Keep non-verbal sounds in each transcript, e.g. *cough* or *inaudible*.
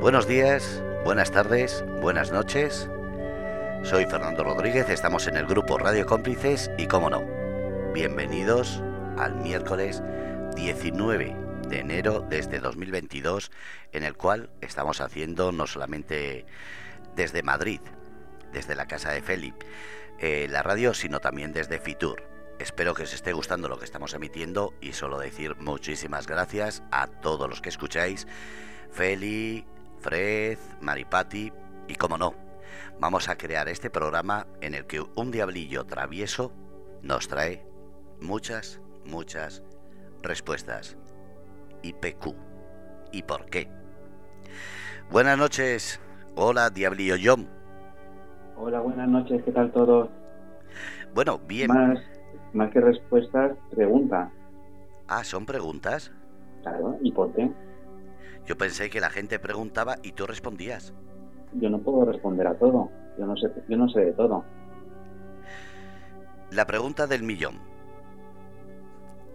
Buenos días, buenas tardes, buenas noches. Soy Fernando Rodríguez, estamos en el grupo Radio Cómplices y, como no, bienvenidos al miércoles 19 de enero desde 2022, en el cual estamos haciendo no solamente desde Madrid, desde la casa de Felipe, eh, la radio, sino también desde Fitur. Espero que os esté gustando lo que estamos emitiendo y solo decir muchísimas gracias a todos los que escucháis. Feli, Fred, Maripati y como no, vamos a crear este programa en el que un diablillo travieso nos trae muchas, muchas respuestas. IPQ. ¿Y por qué? Buenas noches. Hola, Diablillo John. Hola, buenas noches. ¿Qué tal todo? Bueno, bien. Más, más que respuestas, preguntas. Ah, ¿son preguntas? Claro, ¿y por qué? Yo pensé que la gente preguntaba y tú respondías. Yo no puedo responder a todo. Yo no sé, yo no sé de todo. La pregunta del millón.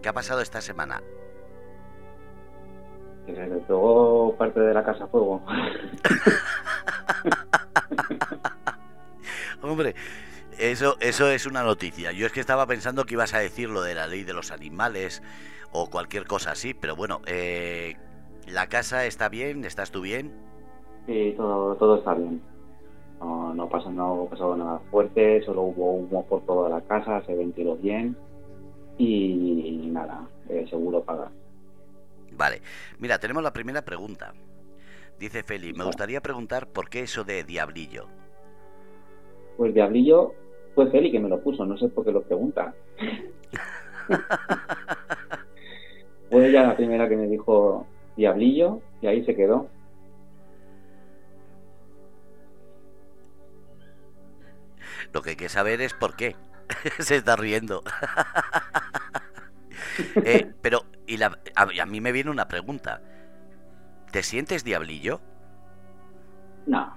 ¿Qué ha pasado esta semana? Que se le pegó parte de la casa a fuego. *laughs* Hombre, eso, eso es una noticia. Yo es que estaba pensando que ibas a decir lo de la ley de los animales o cualquier cosa así, pero bueno, eh, ¿la casa está bien? ¿Estás tú bien? Sí, todo, todo está bien. No, no, pasa, no ha pasado nada fuerte, solo hubo humo por toda la casa, se ventiló bien y nada, eh, seguro pagar. Vale, mira, tenemos la primera pregunta. Dice Feli, me gustaría preguntar por qué eso de diablillo. Pues Diablillo fue Feli que me lo puso, no sé por qué lo pregunta. *laughs* fue ella la primera que me dijo Diablillo y ahí se quedó. Lo que hay que saber es por qué. *laughs* se está riendo. *laughs* Eh, pero, y la- a, a mí me viene una pregunta. ¿Te sientes diablillo? No.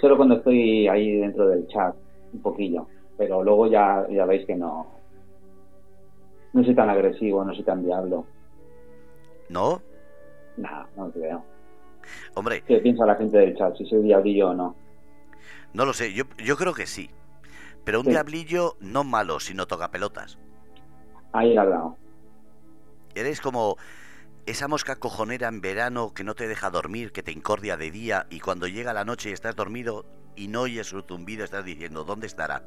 Solo cuando estoy ahí dentro del chat, un poquillo. Pero luego ya, ya veis que no. No soy tan agresivo, no soy tan diablo. ¿No? Nada, no creo. Hombre, ¿Qué piensa la gente del chat? Si soy diablillo o no. no lo sé, yo, yo creo que sí. Pero un Sí. diablillo no malo, sino toca pelotas. Ahí al lado. Eres como esa mosca cojonera en verano que no te deja dormir, que te incordia de día y cuando llega la noche y estás dormido y no oyes su zumbido, estás diciendo, ¿dónde estará?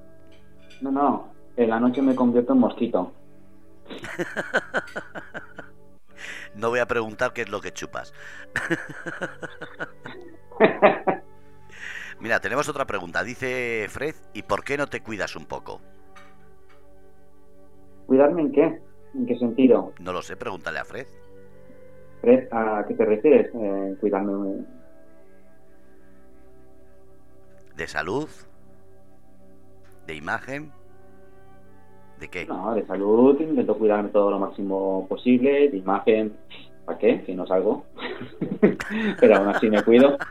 No, no. En la noche me convierto en mosquito. *laughs* No voy a preguntar qué es lo que chupas. *laughs* Mira, tenemos otra pregunta. Dice Fred, ¿y por qué no te cuidas un poco? ¿Cuidarme en qué? ¿En qué sentido? No lo sé, pregúntale a Fred. Fred, ¿a qué te refieres? Eh, cuidarme. ¿De salud? ¿De imagen? ¿De qué? No, de salud intento cuidarme todo lo máximo posible, de imagen, ¿para qué? Si no salgo. *laughs* Pero aún así me cuido. *laughs*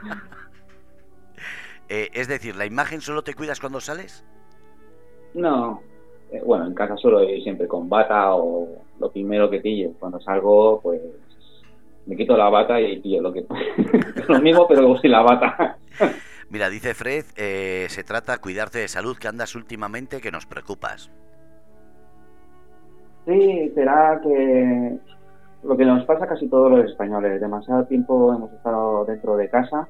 Eh, es decir, ¿la imagen solo te cuidas cuando sales? No, eh, bueno, en casa suelo ir siempre con bata o lo primero que pillo. Cuando salgo, pues me quito la bata y pillo lo que... *laughs* lo mismo, pero sin la bata. Mira, dice Fred, eh, se trata de cuidarte de salud, que andas últimamente, que nos preocupas. Sí, será que lo que nos pasa a casi todos los españoles, demasiado tiempo hemos estado dentro de casa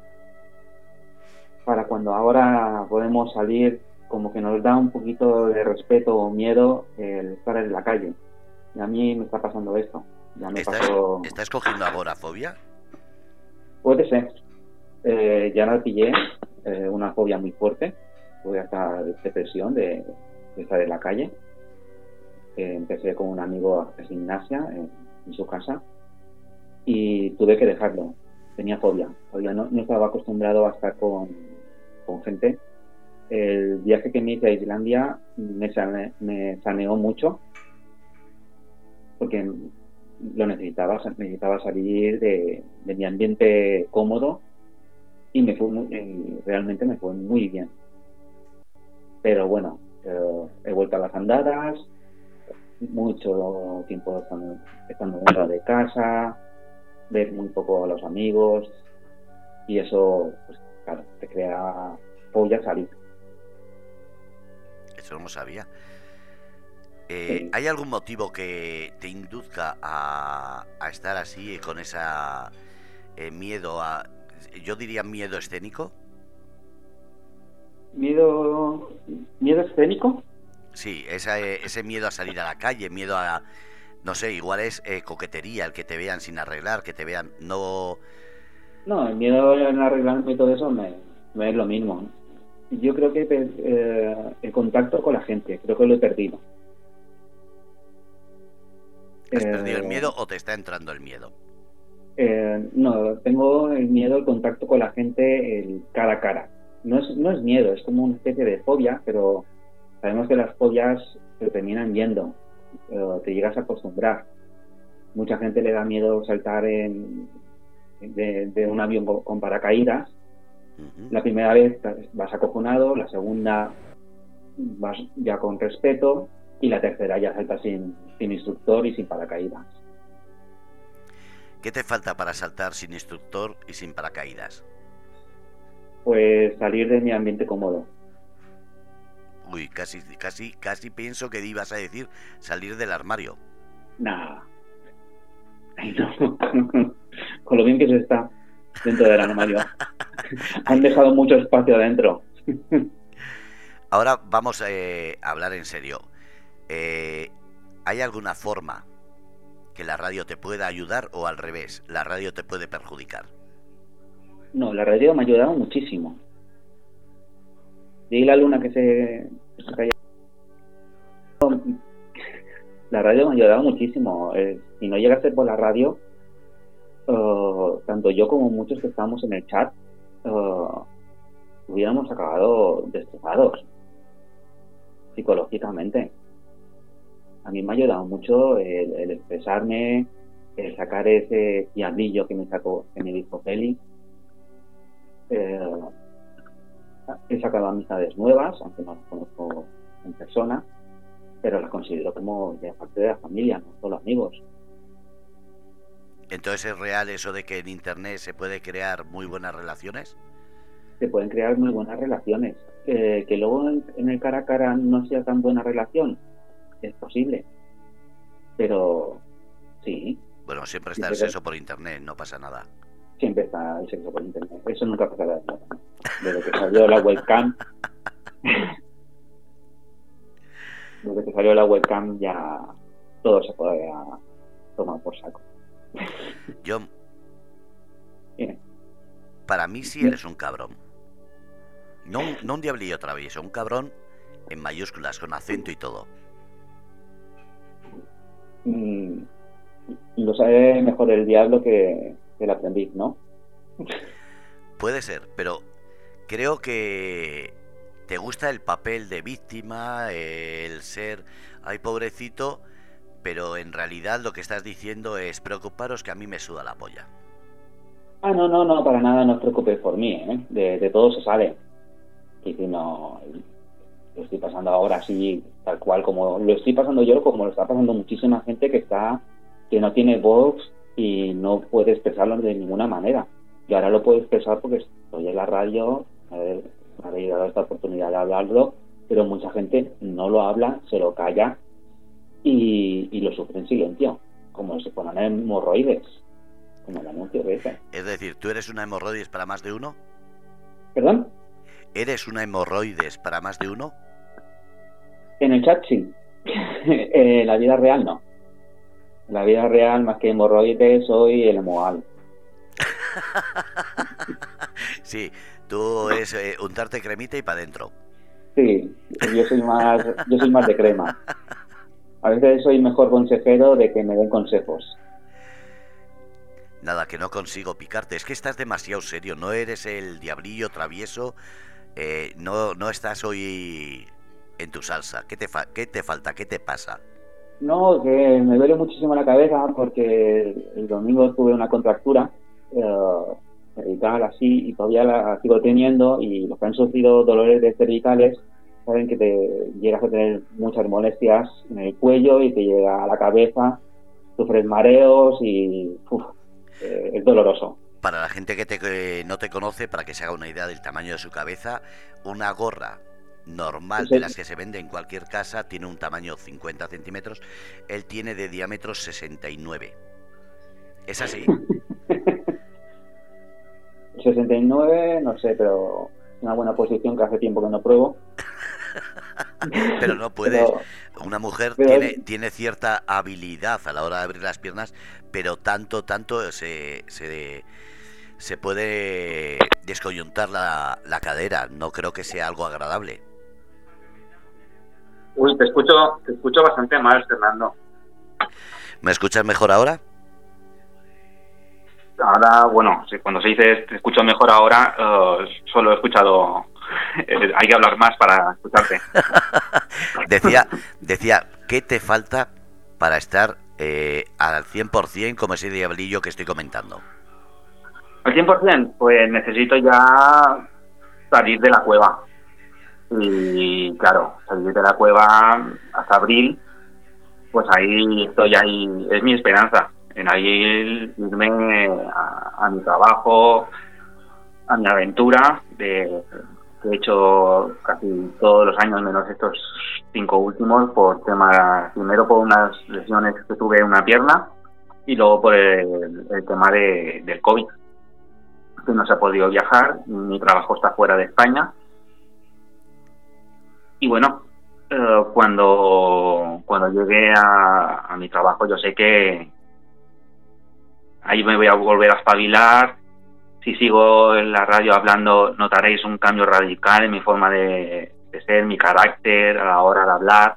para cuando ahora podemos salir, como que nos da un poquito de respeto o miedo el estar en la calle. Y a mí me está pasando esto. Ya me ¿Estás, pasó... ¿Estás cogiendo agorafobia? Puede ser. Eh, ya la pillé, eh, una fobia muy fuerte, tuve hasta depresión de, de estar en la calle. Eh, empecé con un amigo a hacer gimnasia en, su casa y tuve que dejarlo. Tenía fobia, todavía no, estaba acostumbrado a estar con, gente. El viaje que me hice a Islandia me, sane- me saneó mucho porque lo necesitaba, necesitaba salir de, mi ambiente cómodo y me fue realmente me fue muy bien. Pero bueno, eh, he vuelto a las andadas, mucho tiempo estando, estando dentro de casa, ves muy poco a los amigos y eso, pues claro, te crea fobia salir. Eso no sabía. Eh, ¿Hay algún motivo que te induzca a, estar así, con esa eh, miedo a, yo diría miedo escénico? ¿Miedo, miedo escénico? Sí, eh, ese miedo a salir a la calle, miedo a, no sé, igual es coquetería, el que te vean sin arreglar, que te vean, no... No, el miedo a arreglarme y todo eso me, es lo mismo. Yo creo que el contacto con la gente, creo que lo he perdido ¿Has perdido el eh, miedo o te está entrando el miedo? Eh, no, tengo el miedo al contacto con la gente el cara a cara. No es, no es miedo, es como una especie de fobia, pero sabemos que las fobias se terminan yendo, te llegas a acostumbrar. Mucha gente le da miedo saltar en, de, un avión con, paracaídas. La primera vez vas acojonado, la segunda vas ya con respeto y la tercera ya salta sin, sin instructor y sin paracaídas. ¿Qué te falta para saltar sin instructor y sin paracaídas? Pues salir de mi ambiente cómodo. Uy, casi, casi, casi pienso que ibas a decir salir del armario. Nah. *laughs* Con lo bien que se está dentro del armario. *laughs* Han dejado mucho espacio adentro. *laughs* Ahora vamos eh, a hablar en serio. Eh, ¿hay alguna forma que la radio te pueda ayudar o al revés, la radio te puede perjudicar? No, la radio me ha ayudado muchísimo. Y la luna que se, La radio me ha ayudado muchísimo. Eh, si no llega a ser por la radio, eh, tanto yo como muchos que estamos en el chat, hubiéramos acabado destrozados psicológicamente a mí me ha ayudado mucho el, expresarme, el sacar ese diablillo que me sacó, que me dijo Félix. Eh, he sacado amistades nuevas, aunque no las conozco en persona, pero las considero como parte de la familia, no solo amigos. Entonces, ¿es real eso de que en Internet se puede crear muy buenas relaciones? Se pueden crear muy buenas relaciones. Eh, que luego en, el cara a cara no sea tan buena relación, es posible. Pero sí. Bueno, siempre está el sexo por internet, no pasa nada. Siempre está el sexo por internet. Eso nunca pasará. Desde que salió la webcam. desde que salió la webcam ya todo se puede tomar por saco. Yo. Para mí sí eres un cabrón. No, no un diablillo travieso, un cabrón en mayúsculas, con acento y todo. Mm, lo sabe mejor el diablo que, el aprendiz, ¿no? Puede ser, pero creo que te gusta el papel de víctima, el ser, ay pobrecito, pero en realidad lo que estás diciendo es preocuparos que a mí me suda la polla. Ah, no, no, no, para nada no os preocupéis por mí, ¿eh? de, todo se sale. Y si no, lo estoy pasando ahora así, tal cual, como lo estoy pasando yo, como lo está pasando muchísima gente que está, que no tiene voz y no puede expresarlo de ninguna manera. Y ahora lo puedo expresar porque estoy en la radio, me habéis dado esta oportunidad de hablarlo, pero mucha gente no lo habla, se lo calla y, lo sufre en silencio, como se ponen hemorroides, como el anuncio de ese. Es decir, ¿tú eres una hemorroides para más de uno? ¿Perdón? ¿Eres una hemorroides para más de uno? En el chat sí. *laughs* en la vida real no. En la vida real, más que hemorroides, soy el hemoal. *laughs* sí, tú es eh, untarte cremita y para adentro. Sí, yo soy más, yo soy más de crema. A veces soy mejor consejero de que me den consejos. Nada, que no consigo picarte. Es que estás demasiado serio. No eres el diablillo travieso. Eh, no, no estás hoy en tu salsa? ¿Qué te, qué te falta? ¿Qué te pasa? No, que me duele muchísimo la cabeza porque el domingo tuve una contractura eh, tal, así, y todavía la sigo teniendo y los que han sufrido dolores de cervicales saben que te llegas a tener muchas molestias en el cuello y te llega a la cabeza, sufres mareos y eh, doloroso. Para la gente que, te, que no te conoce, para que se haga una idea del tamaño de su cabeza, una gorra normal de las que se vende en cualquier casa tiene un tamaño 50 centímetros, él tiene de diámetro 69. ¿Es así? *laughs* 69, no sé, pero una buena posición que hace tiempo que no pruebo. *laughs* pero no puedes. Una mujer tiene, tiene cierta habilidad a la hora de abrir las piernas, pero tanto, tanto se, se, se puede descoyuntar la, la cadera. No creo que sea algo agradable. Uy, te escucho, te escucho bastante mal, Fernando. ¿Me escuchas mejor ahora? Ahora, bueno, cuando se dice te escucho mejor ahora, eh, solo he escuchado. *laughs* Eh, hay que hablar más para escucharte. *laughs* decía, decía, ¿qué te falta para estar eh, al 100% como ese diablillo que estoy comentando? Al 100%, pues necesito ya salir de la cueva. Y claro, salir de la cueva hasta abril, pues ahí estoy ahí, es mi esperanza, en ahí irme a, mi trabajo, a mi aventura, de, que he hecho casi todos los años, menos estos cinco últimos, por temas, primero por unas lesiones que tuve en una pierna y luego por el, tema de, del COVID, que no se ha podido viajar, mi trabajo está fuera de España. Y bueno, eh, cuando, cuando llegué a, mi trabajo yo sé que ahí me voy a volver a espabilar. Si sigo en la radio hablando, notaréis un cambio radical en mi forma de, ser, mi carácter a la hora de hablar.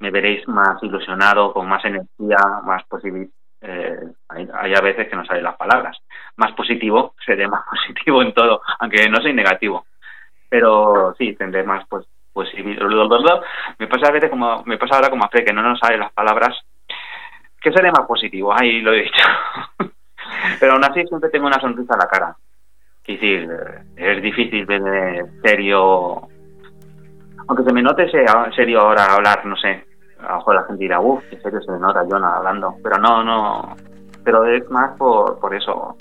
Me veréis más ilusionado, con más energía, más positivo. Eh, hay, hay, a veces que no salen las palabras. Más positivo, *laughs* seré más positivo en todo, aunque no soy negativo. Pero sí, tendré más pues, me pasa a veces como, me pasa ahora como a Fe, que no nos salen las palabras, que seré más positivo, ahí lo he dicho. *laughs* Pero aún así siempre tengo una sonrisa a la cara. Es decir, es difícil tener serio, aunque se me note serio ahora hablar, no sé, a lo mejor la gente dirá, uff, en serio se me nota Jonah hablando, pero no, no, pero es más por, por eso,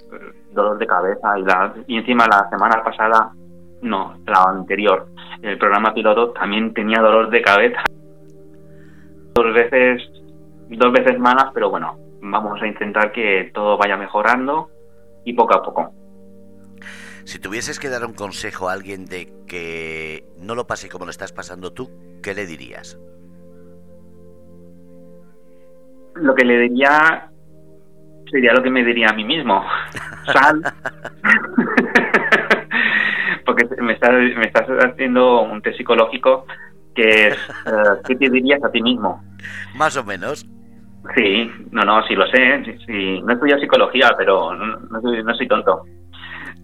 dolor de cabeza y, la, y encima la semana pasada no, la anterior. El programa piloto también tenía dolor de cabeza. Dos veces, dos veces malas, pero bueno, vamos a intentar que todo vaya mejorando y poco a poco. Si tuvieses que dar un consejo a alguien de que no lo pase como lo estás pasando tú, ¿qué le dirías? Lo que le diría sería lo que me diría a mí mismo. *laughs* Sal. porque me estás, me estás haciendo un test psicológico que es, eh, ¿qué te dirías a ti mismo? Más o menos. Sí, no, no, sí lo sé. Sí, No estudio psicología, pero no, soy, no soy tonto.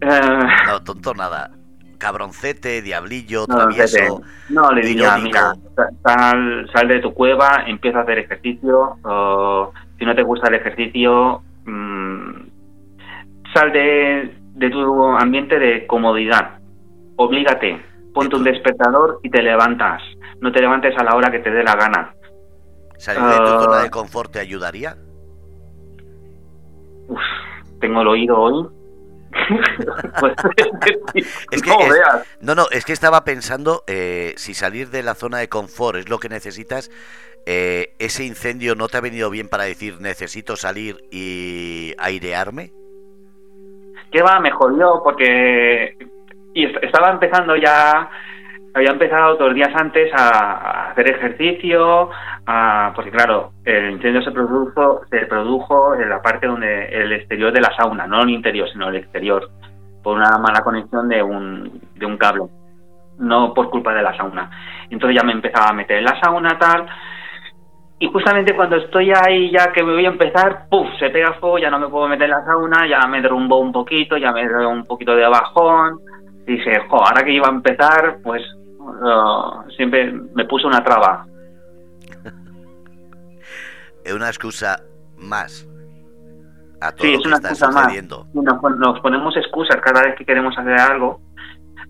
Eh, no, tonto nada. Cabroncete, diablillo, travieso. No, le diría, mira, sal, sal, de tu cueva, empieza a hacer ejercicio. si no te gusta el ejercicio, mm, sal de, de tu ambiente de comodidad oblígate, ponte un despertador y te levantas. No te levantes a la hora que te dé la gana. ¿Salir de tu zona de ah. confort te ayudaría? Uf, tengo el oído hoy. *laughs* Es que, no, no, es que estaba pensando eh, si salir de la zona de confort es lo que necesitas. Eh, ese incendio no te ha venido bien para decir necesito salir y airearme. ¿Qué va? Me jodió porque y estaba empezando ya, había empezado dos días antes a, hacer ejercicio, porque claro, el incendio se produjo, se produjo en la parte donde el exterior de la sauna, no el interior, sino el exterior, por una mala conexión de un, de un cable, no por culpa de la sauna. Entonces ya me empezaba a meter en la sauna tal, y justamente cuando estoy ahí ya que me voy a empezar, ¡puf! se pega fuego, ya no me puedo meter en la sauna, ya me derrumbo un poquito, ya me doy un poquito de bajón, dije, jo, ahora que iba a empezar, pues uh, siempre me puso una traba. es una excusa más a todo lo que está sucediendo. Nos, ponemos excusas cada vez que queremos hacer algo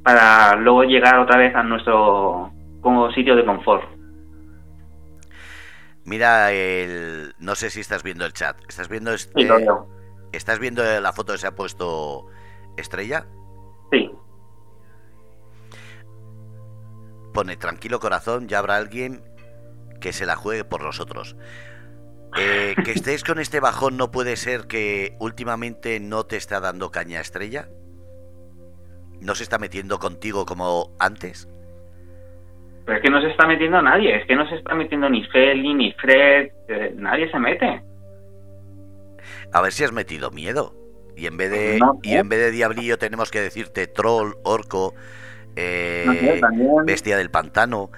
para luego llegar otra vez a nuestro como sitio de confort. Mira, el, no sé si estás viendo el chat. ¿Estás viendo este? ¿Estás viendo la foto que se ha puesto Estrella? Pone, tranquilo corazón, ya habrá alguien que se la juegue por nosotros. Eh, *laughs* que estés con este bajón no puede ser que últimamente no te está dando caña estrella. ¿No se está metiendo contigo como antes? Pero es que no se está metiendo nadie, es que no se está metiendo ni Feli, ni Fred, eh, nadie se mete. A ver si has metido miedo. Y en vez de, y en vez de diablillo tenemos que decirte troll, orco, eh, bestia del pantano.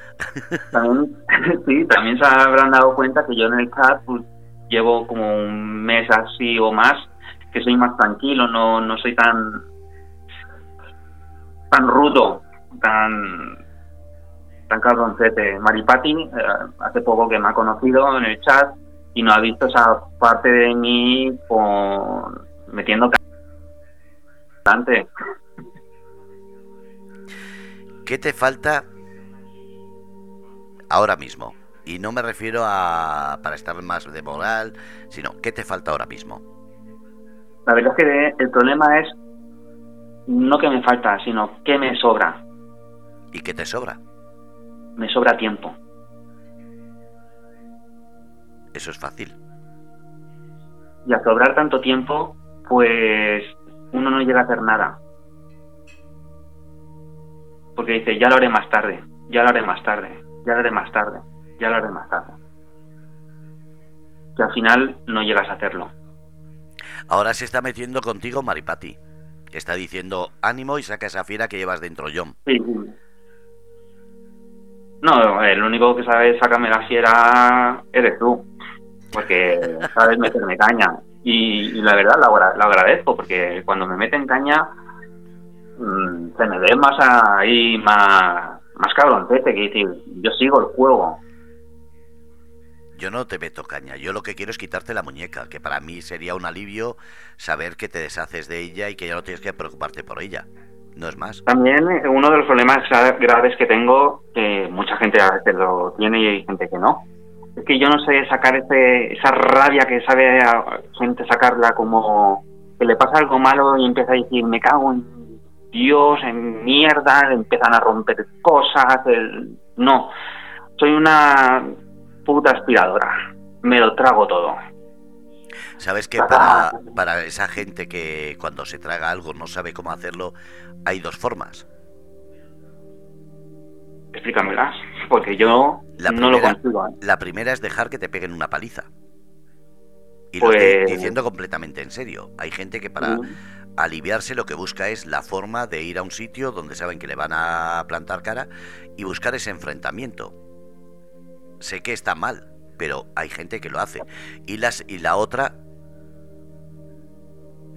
También, *laughs* sí, también se habrán dado cuenta que yo en el chat pues, llevo como un mes así o más, que soy más tranquilo, no, no soy tan tan rudo, tan tan cabroncete. Maripati, eh, hace poco que me ha conocido en el chat y no ha visto esa parte de mí con metiendo bastante. ¿Qué te falta ahora mismo? Y no me refiero a para estar más de moral, sino ¿qué te falta ahora mismo? La verdad es que el problema es no que me falta, sino que me sobra. ¿Y qué te sobra? Me sobra tiempo. Eso es fácil. Y a sobrar tanto tiempo, pues uno no llega a hacer nada. Porque dice, ya lo haré más tarde, ya lo haré más tarde, ya lo haré más tarde, ya lo haré más tarde. Que al final no llegas a hacerlo. Ahora se está metiendo contigo Maripati. Está diciendo ánimo y saca esa fiera que llevas dentro, John. Sí, No, el único que sabe sacarme la fiera eres tú. Porque sabes meterme caña. Y, la verdad lo, lo, agradezco, porque cuando me meten caña mm, se me ve más ahí, más, más cabroncete, que decir, yo sigo el juego. Yo no te meto caña, yo lo que quiero es quitarte la muñeca, que para mí sería un alivio saber que te deshaces de ella y que ya no tienes que preocuparte por ella. No es más. También eh, uno de los problemas graves que tengo, que mucha gente a veces lo tiene y hay gente que no, es que yo no sé sacar ese, esa rabia que sabe a gente sacarla como que le pasa algo malo y empieza a decir, me cago en Dios, en mierda, le empiezan a romper cosas. El... No, soy una puta aspiradora. Me lo trago todo. ¿Sabes que para, para esa gente que cuando se traga algo no sabe cómo hacerlo, hay dos formas? Explícamelas, porque yo no lo consigo. ¿eh? La primera es dejar que te peguen una paliza. Y lo estoy pues diciendo completamente en serio. Hay gente que para aliviarse lo que busca es la forma de ir a un sitio donde saben que le van a plantar cara y buscar ese enfrentamiento. Sé que está mal, pero hay gente que lo hace. Y, las, y la otra,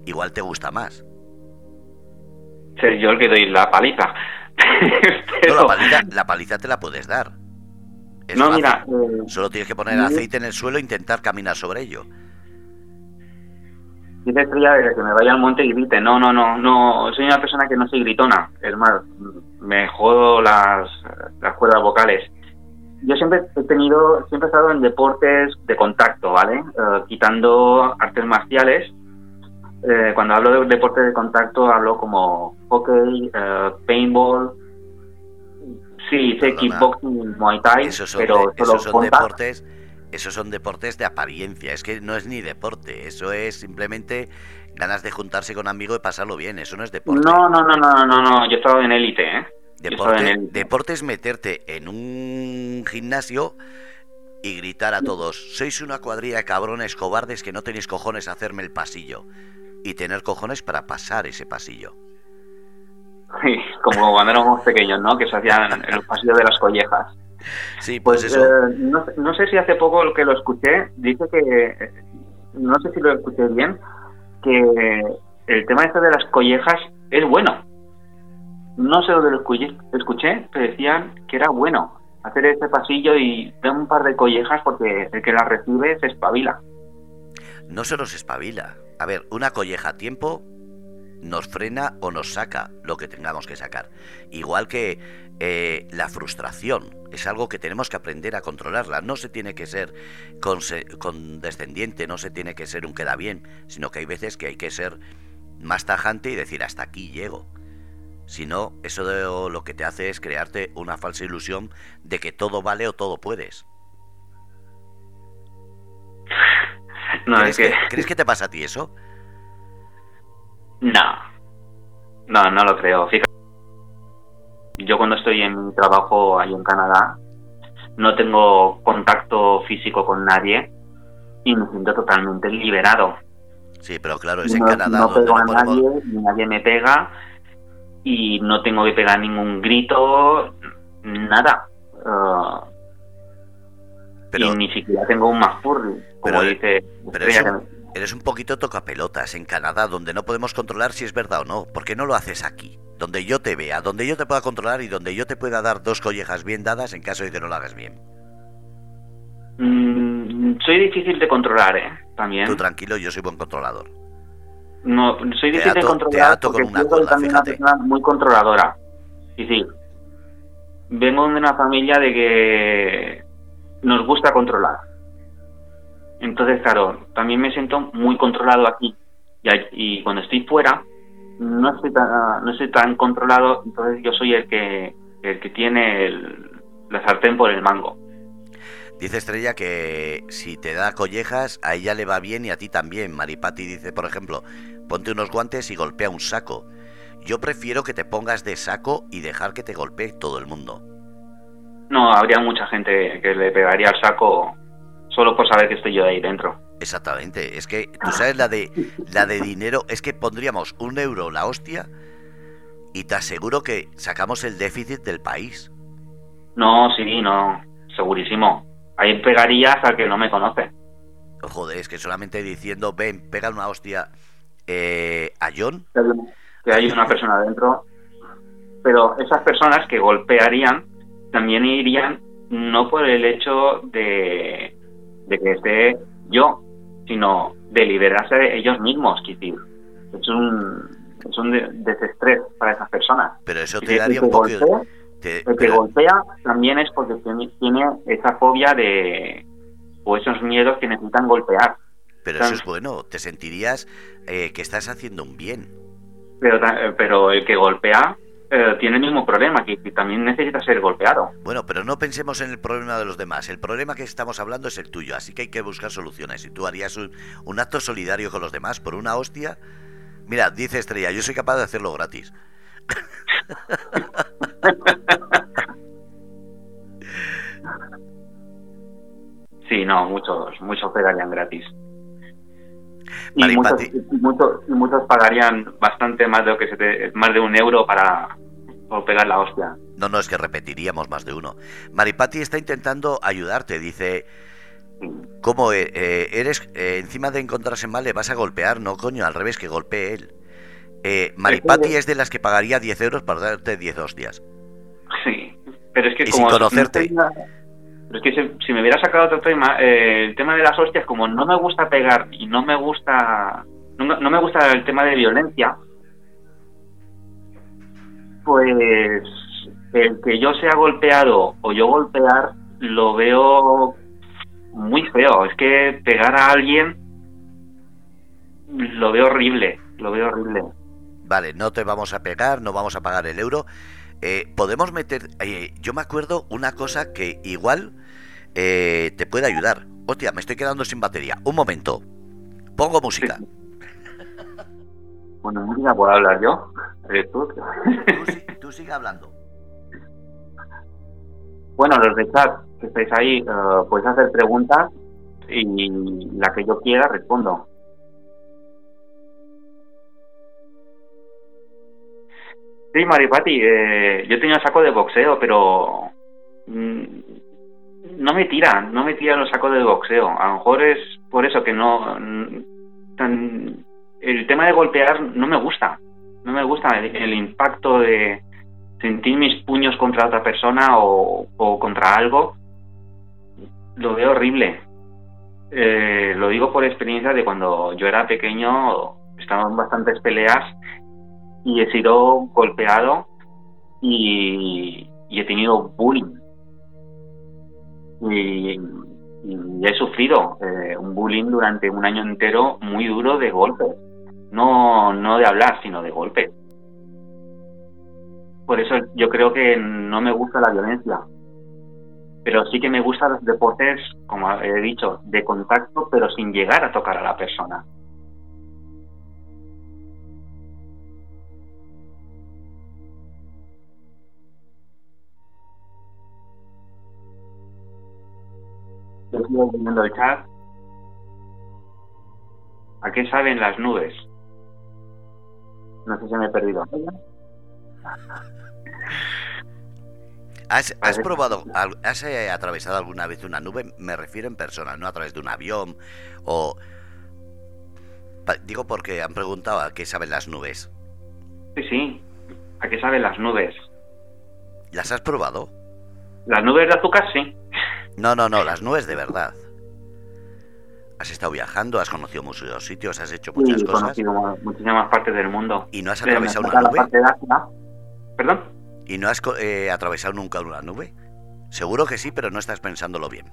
igual te gusta más. Yo el que doy la *laughs* paliza. la, paliza te la puedes dar. no, mira. Eh, Solo tienes que poner aceite en el suelo e intentar caminar sobre ello. Dice Estrella que me vaya al monte y grite. No, no, no, no. Soy una persona que no soy gritona. Es más, me jodo las, las cuerdas vocales. Yo siempre he tenido, siempre he estado en deportes de contacto, ¿vale? Eh, quitando artes marciales. Eh, cuando hablo de deportes de contacto hablo como hockey, uh, paintball, sí, sé kickboxing, muay thai, pero esos son deportes esos son deportes de apariencia, es que no es ni deporte, eso es simplemente ganas de juntarse con amigos y pasarlo bien, eso no es deporte. No, no, no, no, no, no, yo he estado en élite, ¿eh? Deporte, es meterte en un gimnasio y gritar a todos, sois una cuadrilla de cabrones cobardes que no tenéis cojones a hacerme el pasillo. Y tener cojones para pasar ese pasillo. *laughs* Sí, como cuando éramos pequeños, ¿no? Que se hacían en los pasillos de las collejas. Sí, pues, pues eso. Eh, no, sé si hace poco que lo escuché, dice que, no sé si lo escuché bien, que el tema este de las collejas es bueno. No sé dónde lo escuché, escuché, pero decían que era bueno hacer ese pasillo y dar un par de collejas porque el que las recibe se espabila. No se los espabila. A ver, una colleja a tiempo nos frena o nos saca lo que tengamos que sacar. Igual que eh, la frustración es algo que tenemos que aprender a controlarla. No se tiene que ser condescendiente, no se tiene que ser un queda bien, sino que hay veces que hay que ser más tajante y decir hasta aquí llego. Si no, eso de, lo que te hace es crearte una falsa ilusión de que todo vale o todo puedes. No, ¿Crees, es que... ¿Crees que te pasa a ti eso? No. No, no lo creo. Fíjate. Yo cuando estoy en mi trabajo ahí en Canadá, no tengo contacto físico con nadie y me siento totalmente liberado. Sí, pero claro, es en Canadá. No pego a nadie, ni nadie me pega y no tengo que pegar ningún grito, nada. Uh, pero, y ni siquiera tengo un McFurry, como dice. Pero eres un, eres un poquito tocapelotas en Canadá, donde no podemos controlar si es verdad o no. ¿Por qué no lo haces aquí? Donde yo te vea, donde yo te pueda controlar y donde yo te pueda dar dos collejas bien dadas en caso de que no lo hagas bien. Mm, soy difícil de controlar, ¿eh? También. Tú tranquilo, yo soy buen controlador. No, soy difícil de controlar te con una una persona muy controladora. Y sí, vengo de una familia de que nos gusta controlar. Entonces, claro, también me siento muy controlado aquí. Y, y cuando estoy fuera, no estoy tan, no estoy tan controlado, entonces yo soy el que, el que tiene el, la sartén por el mango. Dice Estrella que si te da collejas, a ella le va bien y a ti también. Maripati dice, por ejemplo, ponte unos guantes y golpea un saco. Yo prefiero que te pongas de saco y dejar que te golpee todo el mundo. No, habría mucha gente que le pegaría al saco solo por saber que estoy yo ahí dentro. Exactamente, es que tú sabes la de la de dinero, es que pondríamos un euro la hostia y te aseguro que sacamos el déficit del país. No, sí, no, segurísimo. Ahí pegarías al que no me conoce. Joder, es que solamente diciendo, ven, pega una hostia eh, a John. Que hay una persona dentro. Pero esas personas que golpearían también irían no por el hecho de, de que esté yo, sino de liberarse de ellos mismos. Es un, es un desestrés para esas personas. Pero eso te daría un poco... El que golpea también es porque tiene, esa fobia de o esos miedos que necesitan golpear. Pero eso es bueno, te sentirías eh, que estás haciendo un bien. Pero, pero el que golpea eh, tiene el mismo problema, que, también necesita ser golpeado. Bueno, pero no pensemos en el problema de los demás. El problema que estamos hablando es el tuyo, así que hay que buscar soluciones. Y tú harías un, un acto solidario con los demás por una hostia. Mira, dice Estrella, yo soy capaz de hacerlo gratis. *laughs* Sí, no, muchos, muchos pegarían gratis. Y muchos, muchos, pagarían bastante más de lo que se más de un euro para pegar la hostia. No, no, es que repetiríamos más de uno. Maripati está intentando ayudarte, dice, ¿cómo eh, eh, eres eh, encima de encontrarse mal le vas a golpear? No, coño, al revés, que golpee él. Maripati es de las que pagaría 10 euros para darte 10 hostias. Sí, pero es que y sin conocerte. Pero es que si, me hubiera sacado otro tema, eh, el tema de las hostias, como no me gusta pegar y no me gusta, no, me gusta el tema de violencia, pues el que yo sea golpeado o yo golpear lo veo muy feo. Es que pegar a alguien lo veo horrible, lo veo horrible. Vale, no te vamos a pegar, no vamos a pagar el euro, eh, podemos meter, eh, yo me acuerdo una cosa que igual eh, te puede ayudar. Hostia, me estoy quedando sin batería. Un momento. Pongo música. *laughs* Bueno, música puedo hablar yo. Tú? tú, sigue hablando. *laughs* Bueno, los de chat que estáis ahí, puedes hacer preguntas y la que yo quiera respondo. Sí, Maripati, eh, yo tenía saco de boxeo, pero mm, no me tira, no me tira los sacos de boxeo. A lo mejor es por eso que no... Tan, el tema de golpear no me gusta. No me gusta el, impacto de sentir mis puños contra otra persona o, contra algo. Lo veo horrible. Eh, lo digo por experiencia de cuando yo era pequeño, estaban bastantes peleas y he sido golpeado y, he tenido bullying. Y, he sufrido eh, un bullying durante un año entero muy duro de golpes. No, no de hablar, sino de golpes. Por eso yo creo que no me gusta la violencia. Pero sí que me gustan los deportes, como he dicho, de contacto, pero sin llegar a tocar a la persona. El chat. ¿A qué saben las nubes? No sé si me he perdido. ¿Has, probado, has eh, atravesado alguna vez una nube? Me refiero en persona, no a través de un avión o... Digo porque han preguntado a qué saben las nubes. Sí, sí. ¿A qué saben las nubes? ¿Las has probado? Las nubes de azúcar, sí. No, no, no, las nubes de verdad. Has estado viajando, has conocido muchos sitios, has hecho muchas sí, he cosas. conocido muchísimas partes del mundo. ¿Y no has atravesado una nube? ¿Perdón? ¿Y no has eh, atravesado nunca una nube? Seguro que sí, pero no estás pensándolo bien.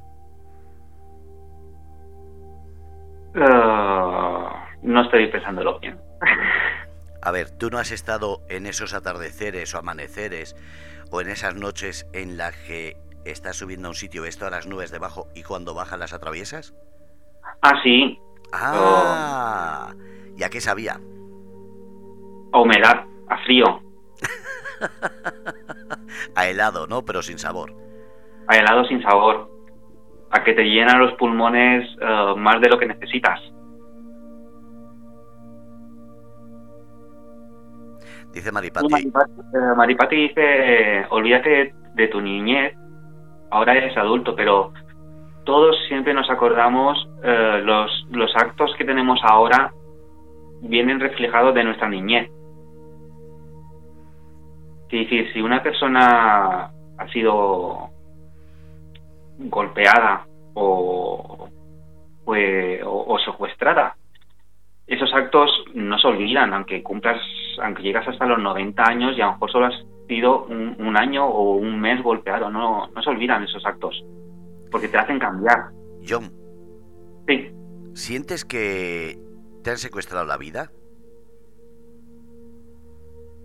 Uh, no estoy pensándolo bien. *laughs* A ver, ¿tú no has estado en esos atardeceres o amaneceres o en esas noches en las que estás subiendo a un sitio, ves todas las nubes debajo y cuando bajan las atraviesas? Ah, sí. Ah, ¿y a qué sabía? A humedad, a frío. *laughs* a helado, ¿no? Pero sin sabor. A helado sin sabor. A que te llenan los pulmones eh, más de lo que necesitas. Dice Maripati. Maripati, eh, dice, olvídate de tu niñez, ahora eres adulto, pero todos siempre nos acordamos eh, los, los actos que tenemos ahora vienen reflejados de nuestra niñez. Es decir, si una persona ha sido golpeada o, pues, o, secuestrada, esos actos no se olvidan, aunque cumplas, aunque llegas hasta los 90 años y a lo mejor solo has sido un, un año o un mes golpeado, no, no se olvidan esos actos porque te hacen cambiar. John. Sí. ¿Sientes que te han secuestrado la vida?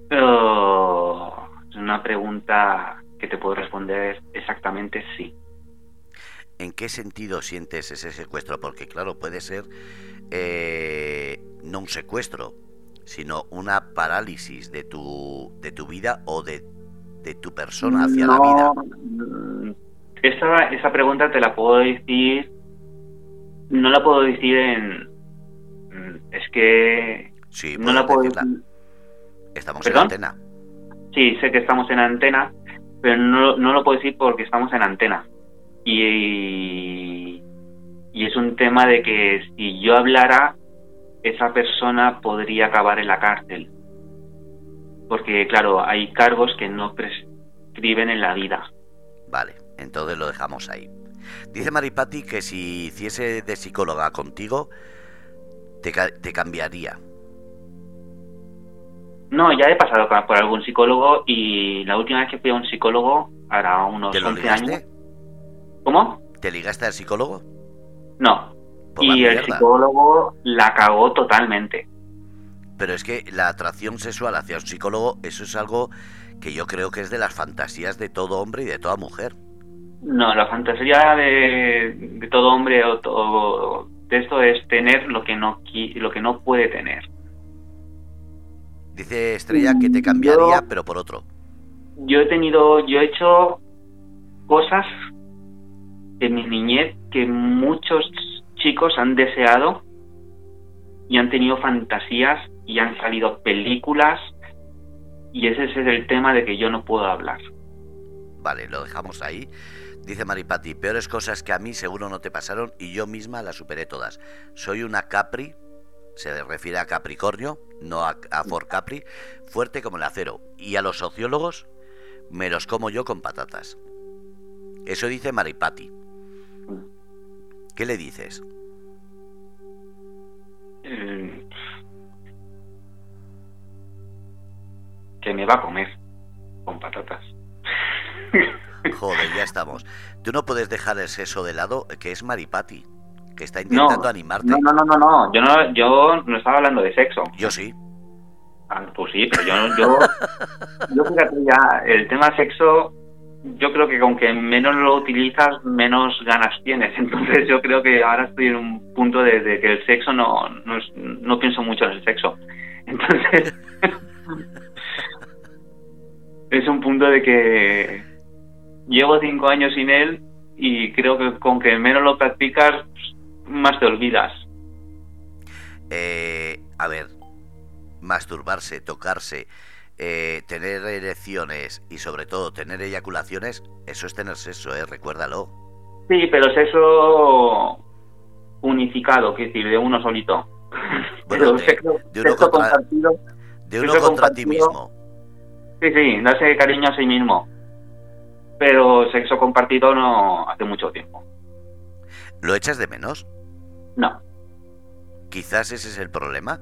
es una pregunta que te puedo responder exactamente sí. ¿En qué sentido sientes ese secuestro? Porque claro, puede ser eh, no un secuestro, sino una parálisis de tu, de tu vida o de, de tu persona hacia la vida. Esa, esa pregunta te la puedo decir, no la puedo decir en... Mm, es que... Sí, no la puedo decir. Estamos en antena. Sí, sé que estamos en antena, pero no, no lo puedo decir porque estamos en antena. Y, y es un tema de que si yo hablara, esa persona podría acabar en la cárcel. Porque, claro, hay cargos que no prescriben en la vida. Vale. Entonces lo dejamos ahí. Dice Maripati que si hiciese de psicóloga contigo, te, te cambiaría. No, ya he pasado por algún psicólogo y la última vez que fui a un psicólogo, hará unos ¿Te 11 años. ¿Cómo? ¿Te ligaste al psicólogo? No. y el psicólogo la cagó totalmente. Pero es que la atracción sexual hacia un psicólogo, eso es algo que yo creo que es de las fantasías de todo hombre y de toda mujer. No, la fantasía de, todo hombre o, de esto es tener lo que no lo que no puede tener. Dice Estrella que te cambiaría, pero por otro. Yo he tenido, yo he hecho cosas en mi niñez que muchos chicos han deseado y han tenido fantasías y han salido películas y ese es el tema de que yo no puedo hablar. Vale, lo dejamos ahí. Dice Maripati, peores cosas que a mí seguro no te pasaron y yo misma las superé todas. Soy una Capri, se refiere a Capricornio, no a, a Capri, fuerte como el acero. Y a los sociólogos me los como yo con patatas. Eso dice Maripati. ¿Qué le dices? Eh, que me va a comer con patatas. *laughs* Joder, ya estamos. Tú no puedes dejar el sexo de lado, que es Maripati, que está intentando animarte. No, no, no, no, no. Yo no, yo no estaba hablando de sexo. Yo sí. Ah, pues sí, pero yo, yo, yo fíjate ya, el tema sexo, yo creo que con que menos lo utilizas, menos ganas tienes. Entonces yo creo que ahora estoy en un punto de, de que el sexo no, no, es- no pienso mucho en el sexo. Entonces *laughs* es un punto de que llevo cinco años sin él y creo que con que menos lo practicas, más te olvidas. Eh, a ver, masturbarse, tocarse, eh, tener erecciones y sobre todo tener eyaculaciones, eso es tener sexo, ¿eh? Recuérdalo. Sí, pero es eso unificado, que decir, de uno solito. Bueno, de- sexo- de uno sexo contra- De uno contra ti mismo. sí, sí, darse cariño a sí mismo. Pero sexo compartido no hace mucho tiempo. ¿Lo echas de menos? No. Quizás ese es el problema.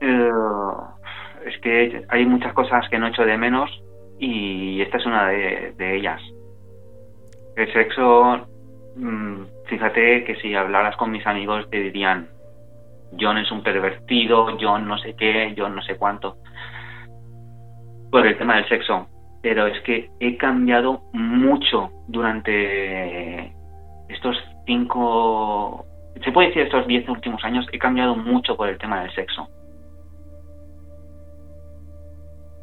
Eh, es que hay muchas cosas que no echo de menos y esta es una de, de ellas. El sexo, mm, fíjate que si hablaras con mis amigos te dirían, John es un pervertido, John no sé qué, John no sé cuánto, por el tema del sexo. Pero es que he cambiado mucho durante estos cinco, se puede decir estos diez últimos años, he cambiado mucho por el tema del sexo.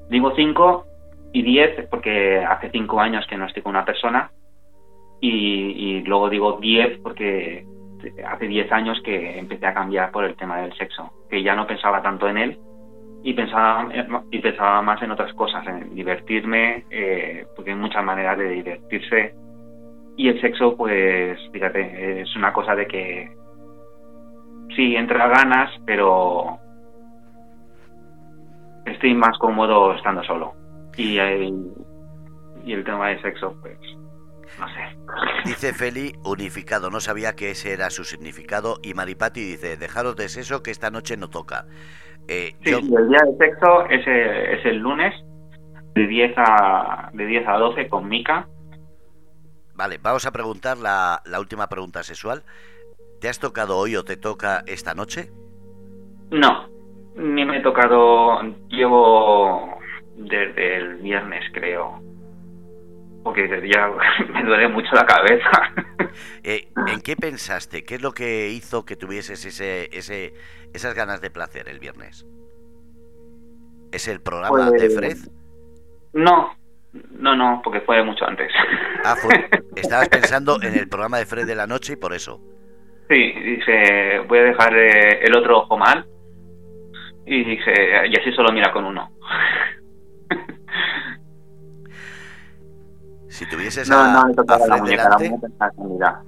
Digo 5 y 10 porque hace 5 años que no estoy con una persona y, luego digo 10 porque hace 10 años que empecé a cambiar por el tema del sexo, que ya no pensaba tanto en él y pensaba, y pensaba más en otras cosas, en divertirme, eh, porque hay muchas maneras de divertirse y el sexo pues fíjate, es una cosa de que sí entra ganas, pero estoy más cómodo estando solo. Y el, y el tema de sexo, pues, no sé. Dice Feli, unificado, no sabía que ese era su significado. Y Maripati dice, dejaros de eso que esta noche no toca. Eh, Sí, yo- el día de sexo es el, es el lunes, de 10 a, de 10 a 12 con Mika. Vale, vamos a preguntar la, la última pregunta sexual. ¿Te has tocado hoy o te toca esta noche? No, ni me he tocado, llevo desde el viernes, creo. Porque *laughs* me duele mucho la cabeza. *laughs* Eh, ¿En qué pensaste? ¿Qué es lo que hizo que tuvieses ese, ese, esas ganas de placer el viernes? ¿Es el programa Pues- de Fred? No, no, no, porque fue mucho antes. Ah, fue- *laughs* estabas pensando en el programa de Fred de la noche y por eso. Sí, dije, voy a dejar eh, el otro ojo mal. Y dije, y así solo mira con uno. Si tuvieses No, a, no, a la muñeca, la muñeca está escondida.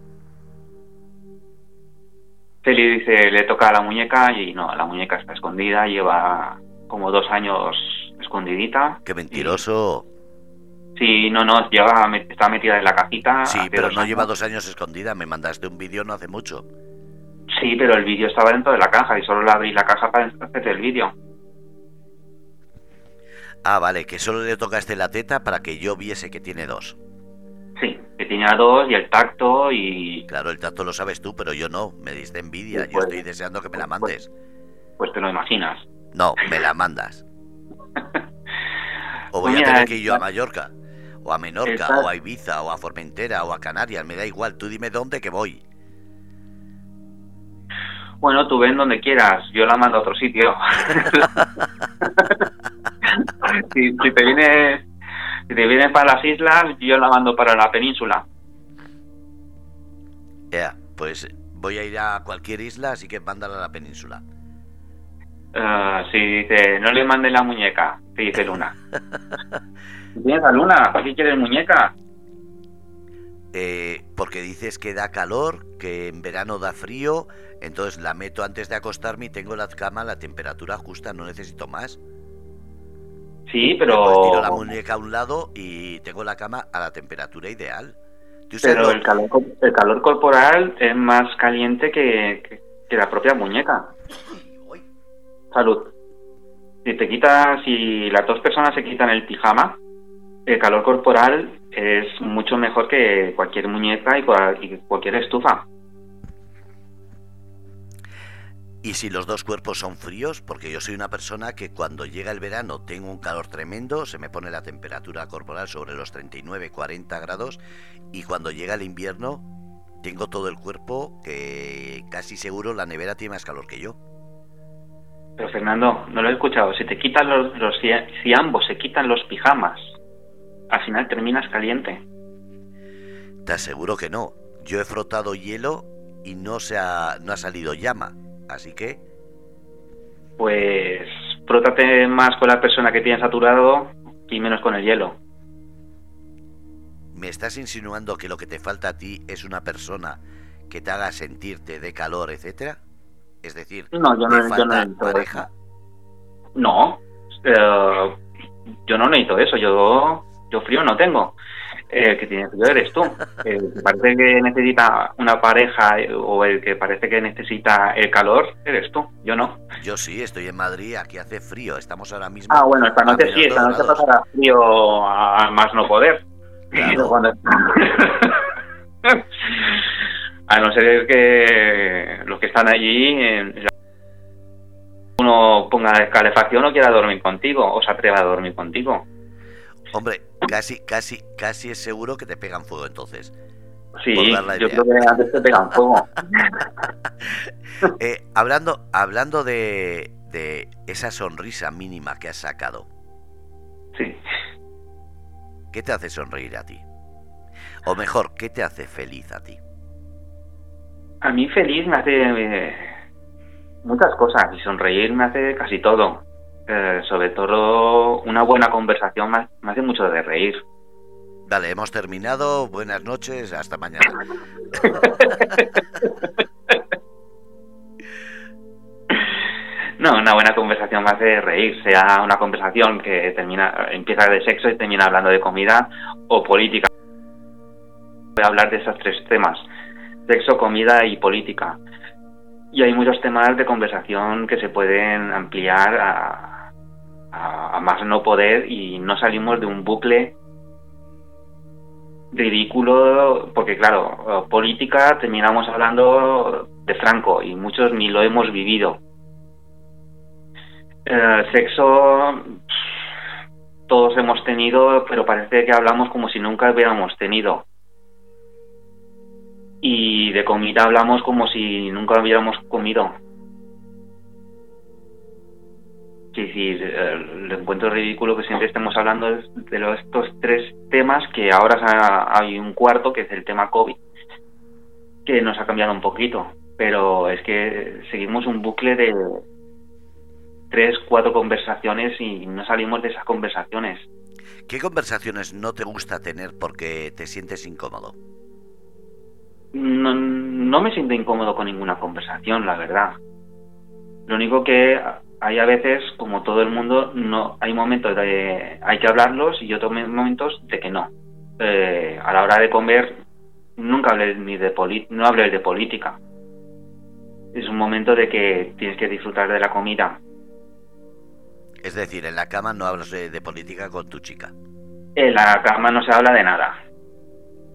Feli dice, le toca a la muñeca y no, la muñeca está escondida, lleva como dos años escondidita. qué mentiroso. Sí, no, no, lleva, está metida en la cajita. Sí, pero no años. lleva dos años escondida. Me mandaste un vídeo no hace mucho. Sí, pero el vídeo estaba dentro de la caja y solo le abrí la caja para hacer el vídeo. Ah, vale, que solo le tocaste la teta para que yo viese que tiene dos. Sí, que tenía dos y el tacto y Claro, el tacto lo sabes tú, pero yo no. Me diste envidia. Sí, Yo pues- estoy deseando que me la pues- mandes. pues te lo imaginas. No, me la mandas. *laughs* O voy Pues a mira, tener que ir yo a Mallorca, o a Menorca, o a Ibiza, o a Formentera, o a Canarias. Me da igual. Tú dime dónde que voy. Bueno, tú ven donde quieras, yo la mando a otro sitio. *laughs* si, si te vienes si te vienes para las islas, yo la mando para la península. Ya, pues voy a ir a cualquier isla, así que mándala a la península. Ah, si dice, no le mandes la muñeca, te dice Luna. *laughs* Tienes a Luna, ¿para qué quieres muñeca? Eh, porque dices que da calor, que en verano da frío, entonces la meto antes de acostarme y tengo la cama a la temperatura justa, no necesito más. Sí, pero tiro la muñeca a un lado y tengo la cama a la temperatura ideal. ¿Tú sabes pero el calor, el calor corporal es más caliente que, que- que la propia muñeca. Salud. Si te quitas, si las dos personas se quitan el pijama, el calor corporal es mucho mejor que cualquier muñeca y cualquier estufa. ¿Y si los dos cuerpos son fríos? Porque yo soy una persona que cuando llega el verano tengo un calor tremendo, se me pone la temperatura corporal sobre los 39, 40 grados y cuando llega el invierno tengo todo el cuerpo que casi seguro la nevera tiene más calor que yo. Pero Fernando, no lo he escuchado. Si te quitan los, si, ambos se quitan los pijamas, al final terminas caliente. Te aseguro que no. Yo he frotado hielo y no se ha, no ha salido llama. Así que... Pues frótate más con la persona que tienes saturado y menos con el hielo. ¿Me estás insinuando que lo que te falta a ti es una persona que te haga sentirte de calor, etcétera? Es decir, no, yo no, falta pareja? No, eh, yo no necesito eso. Yo, yo frío no tengo el que tiene frío eres tú. El que parece que necesita una pareja o el que parece que necesita el calor eres tú, yo no. Yo sí, estoy en Madrid, aquí hace frío, estamos ahora mismo. Ah, bueno, esta noche sí, esta noche pasará frío a más no poder. *laughs* a no ser que los que están allí uno ponga calefacción o quiera dormir contigo o se atreva a dormir contigo. Hombre, casi, casi, casi es seguro que te pegan fuego entonces. Sí, yo creo que antes te pegan fuego. *laughs* Eh, hablando, hablando de, de esa sonrisa mínima que has sacado. Sí. ¿Qué te hace sonreír a ti? O mejor, ¿qué te hace feliz a ti? A mí feliz me hace eh, muchas cosas y sonreír me hace casi todo. Eh, sobre todo una buena conversación me, hace mucho de reír. Vale, hemos terminado. Buenas noches, hasta mañana. *laughs* no, una buena conversación me hace reír, sea una conversación que termina, empieza de sexo y termina hablando de comida o política. Voy a hablar de esos tres temas, sexo, comida y política. Y hay muchos temas de conversación que se pueden ampliar a, a, más no poder y no salimos de un bucle ridículo, porque claro, política terminamos hablando de Franco y muchos ni lo hemos vivido. Eh, sexo todos hemos tenido, pero parece que hablamos como si nunca hubiéramos tenido. Y de comida hablamos como si nunca hubiéramos comido. Sí, sí, el encuentro ridículo que siempre estemos hablando de los, estos tres temas, que ahora hay un cuarto, que es el tema COVID, que nos ha cambiado un poquito, pero es que seguimos un bucle de tres, cuatro conversaciones y no salimos de esas conversaciones. ¿Qué conversaciones no te gusta tener porque te sientes incómodo? No, no me siento incómodo con ninguna conversación, la verdad. Lo único que hay a veces, como todo el mundo, no hay momentos de hay que hablarlos y otros momentos de que no. Eh, a la hora de comer nunca hables ni de no hables de política. Es un momento de que tienes que disfrutar de la comida. Es decir, en la cama no hablas de, política con tu chica. En la cama no se habla de nada.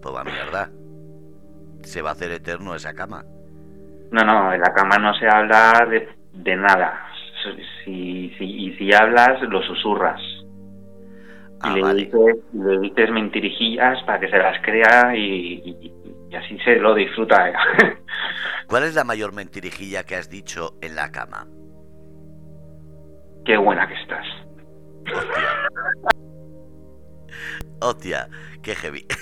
Pues va mierda. Se va a hacer eterno esa cama. No, no, en la cama no se habla de, de nada si, si, y si hablas, lo susurras. y ah, le, dices, le dices mentirijillas para que se las crea y, así se lo disfruta. *laughs* ¿Cuál es la mayor mentirijilla que has dicho en la cama? Qué buena que estás. Hostia, qué heavy. *laughs*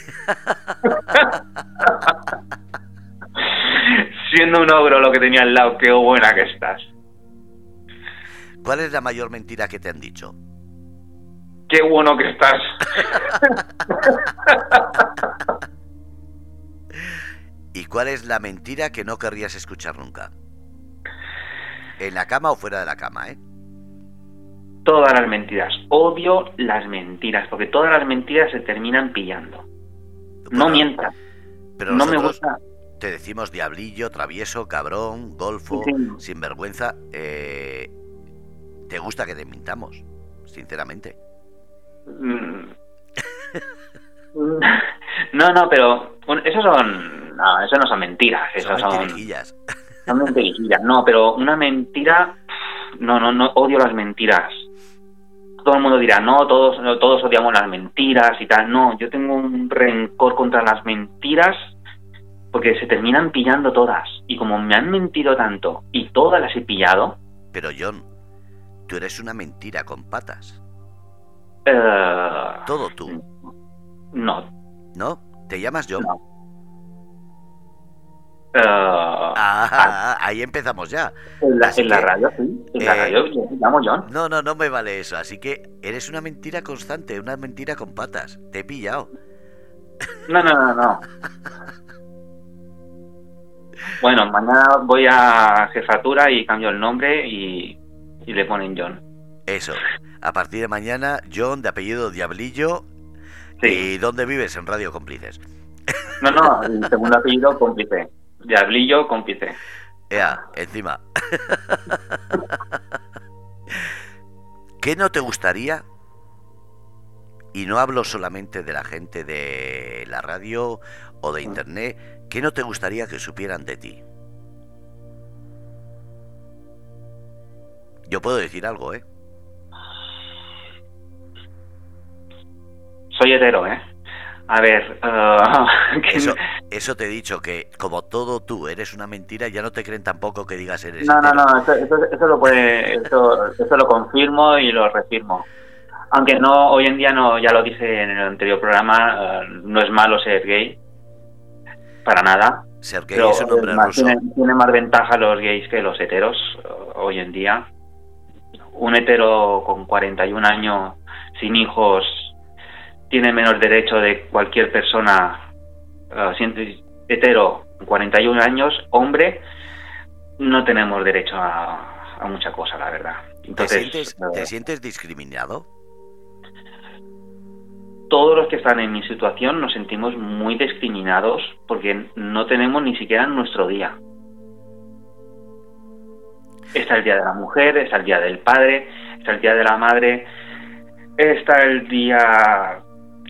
Siendo un ogro lo que tenía al lado, qué buena que estás. ¿Cuál es la mayor mentira que te han dicho? Qué bueno que estás. *laughs* ¿Y cuál es la mentira que no querrías escuchar nunca? ¿En la cama o fuera de la cama, eh? Todas las mentiras. Odio las mentiras, porque todas las mentiras se terminan pillando. no mientas. Pero no me gusta. Te decimos diablillo, travieso, cabrón, golfo, sinvergüenza. Eh, te gusta que te mintamos, sinceramente. Mm. *laughs* No, no, pero eso son. No, eso no son mentiras. Eso son. mentirijillas. *laughs* Son mentirijillas. No, pero una mentira. No, no, no. Odio las mentiras. Todo el mundo dirá, no, todos, todos odiamos las mentiras y tal. No, yo tengo un rencor contra las mentiras porque se terminan pillando todas. Y como me han mentido tanto y todas las he pillado. Pero John, tú eres una mentira con patas. Eh, Todo tú. No. ¿No? ¿Te llamas John? No. Eh, Ah, ahí empezamos ya. en la, así en la que, radio, sí. En la eh, radio yo me llamo John. No, no, no me vale eso. Así que eres una mentira constante, una mentira con patas. Te he pillado. No, no, no, no. *laughs* Bueno, mañana voy a jefatura y cambio el nombre y, y le ponen John. Eso. A partir de mañana, John, de apellido Diablillo. Sí. ¿Y dónde vives? En Radio Cómplices. No, no, el segundo apellido cómplice. Diablillo cómplice. Ea, encima. ¿Qué no te gustaría? Y no hablo solamente de la gente de la radio o de internet. ¿Qué no te gustaría que supieran de ti? Yo puedo decir algo, ¿eh? Soy hetero, ¿eh? A ver, *laughs* que- Eso, eso te he dicho que como todo tú eres una mentira, ya no te creen tampoco que digas eres No, no, no, eso, eso, eso lo puede, eso, eso lo confirmo y lo refirmo. Aunque no, hoy en día no, ya lo dije en el anterior programa, eh, no es malo ser gay, para nada. Ser gay Pero es un más, ruso. tienen, tienen más ventaja los gays que los heteros eh, hoy en día. Un hetero con 41 años, sin hijos, tiene menos derecho de cualquier persona siendo hetero con 41 años, hombre, no tenemos derecho a, a mucha cosa, la verdad. ¿Te Entonces, sientes, eh, ¿Te sientes discriminado? todos los que están en mi situación nos sentimos muy discriminados porque no tenemos ni siquiera nuestro día. Está el día de la mujer, está el día del padre, está el día de la madre, está el día...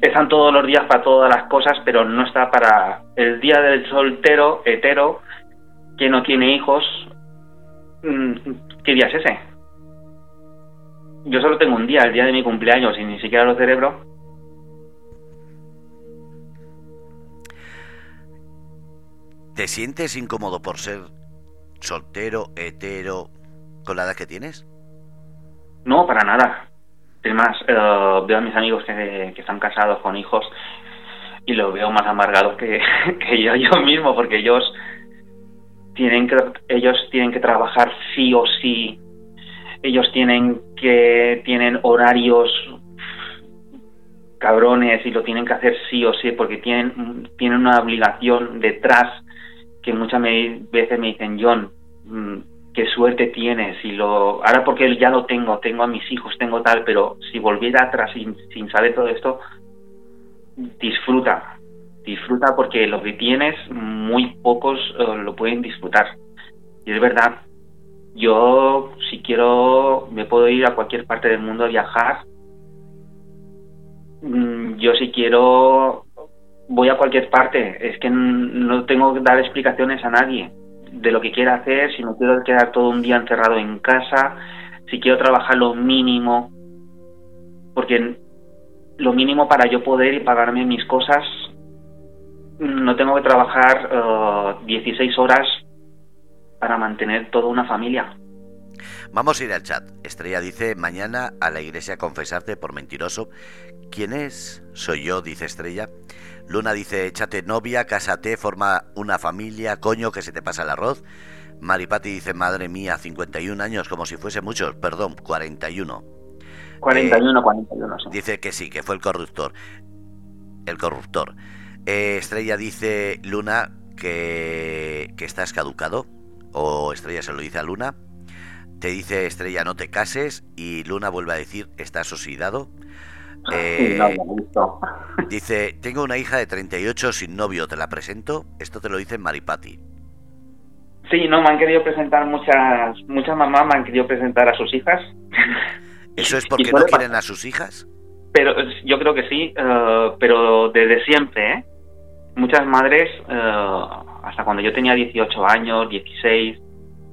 Están todos los días para todas las cosas, pero no está para el día del soltero, hetero, que no tiene hijos. Mm, ¿Qué día es ese? Yo solo tengo un día, el día de mi cumpleaños, y ni siquiera lo celebro. ¿Te sientes incómodo por ser soltero, hetero, con la edad que tienes? No, para nada. Es más, eh, veo a mis amigos que, están casados con hijos y los veo más amargados que, *laughs* que yo, yo mismo, porque ellos tienen que ellos tienen que trabajar sí o sí. Ellos tienen que tienen horarios cabrones y lo tienen que hacer sí o sí porque tienen tienen una obligación detrás que muchas veces me dicen John mm, qué suerte tienes y lo ahora porque ya lo tengo tengo a mis hijos tengo tal pero si volviera atrás sin, sin saber todo esto disfruta disfruta porque lo que tienes muy pocos eh, lo pueden disfrutar y es verdad yo si quiero me puedo ir a cualquier parte del mundo a viajar. Mm, yo si quiero voy a cualquier parte es que no tengo que dar explicaciones a nadie de lo que quiera hacer, si me quiero quedar todo un día encerrado en casa, si quiero trabajar lo mínimo, porque lo mínimo para yo poder y pagarme mis cosas, no tengo que trabajar eh, 16 horas para mantener toda una familia. Vamos a ir al chat. Estrella dice, mañana a la iglesia confesarte por mentiroso. ¿Quién es? Soy yo, dice Estrella. Luna dice, échate novia, cásate, forma una familia, coño, que se te pasa el arroz. Maripati dice, madre mía, 51 años, como si fuese muchos, perdón, 41. 41, 41, sí. Dice que sí, que fue el corruptor. El corruptor. Eh, Estrella dice, Luna, que, que estás caducado. O Estrella se lo dice a Luna. Te dice Estrella, no te cases. Y Luna vuelve a decir, estás oxidado. Eh, No. *laughs* Dice, tengo una hija de 38 sin novio, ¿te la presento? Esto te lo dice Maripati. Sí, no, me han querido presentar muchas, muchas mamás me han querido presentar a sus hijas. *laughs* ¿Eso es porque no quieren a sus hijas? Pero yo creo que sí, eh, pero desde siempre, ¿eh? Muchas madres, hasta cuando yo tenía 18 años, 16,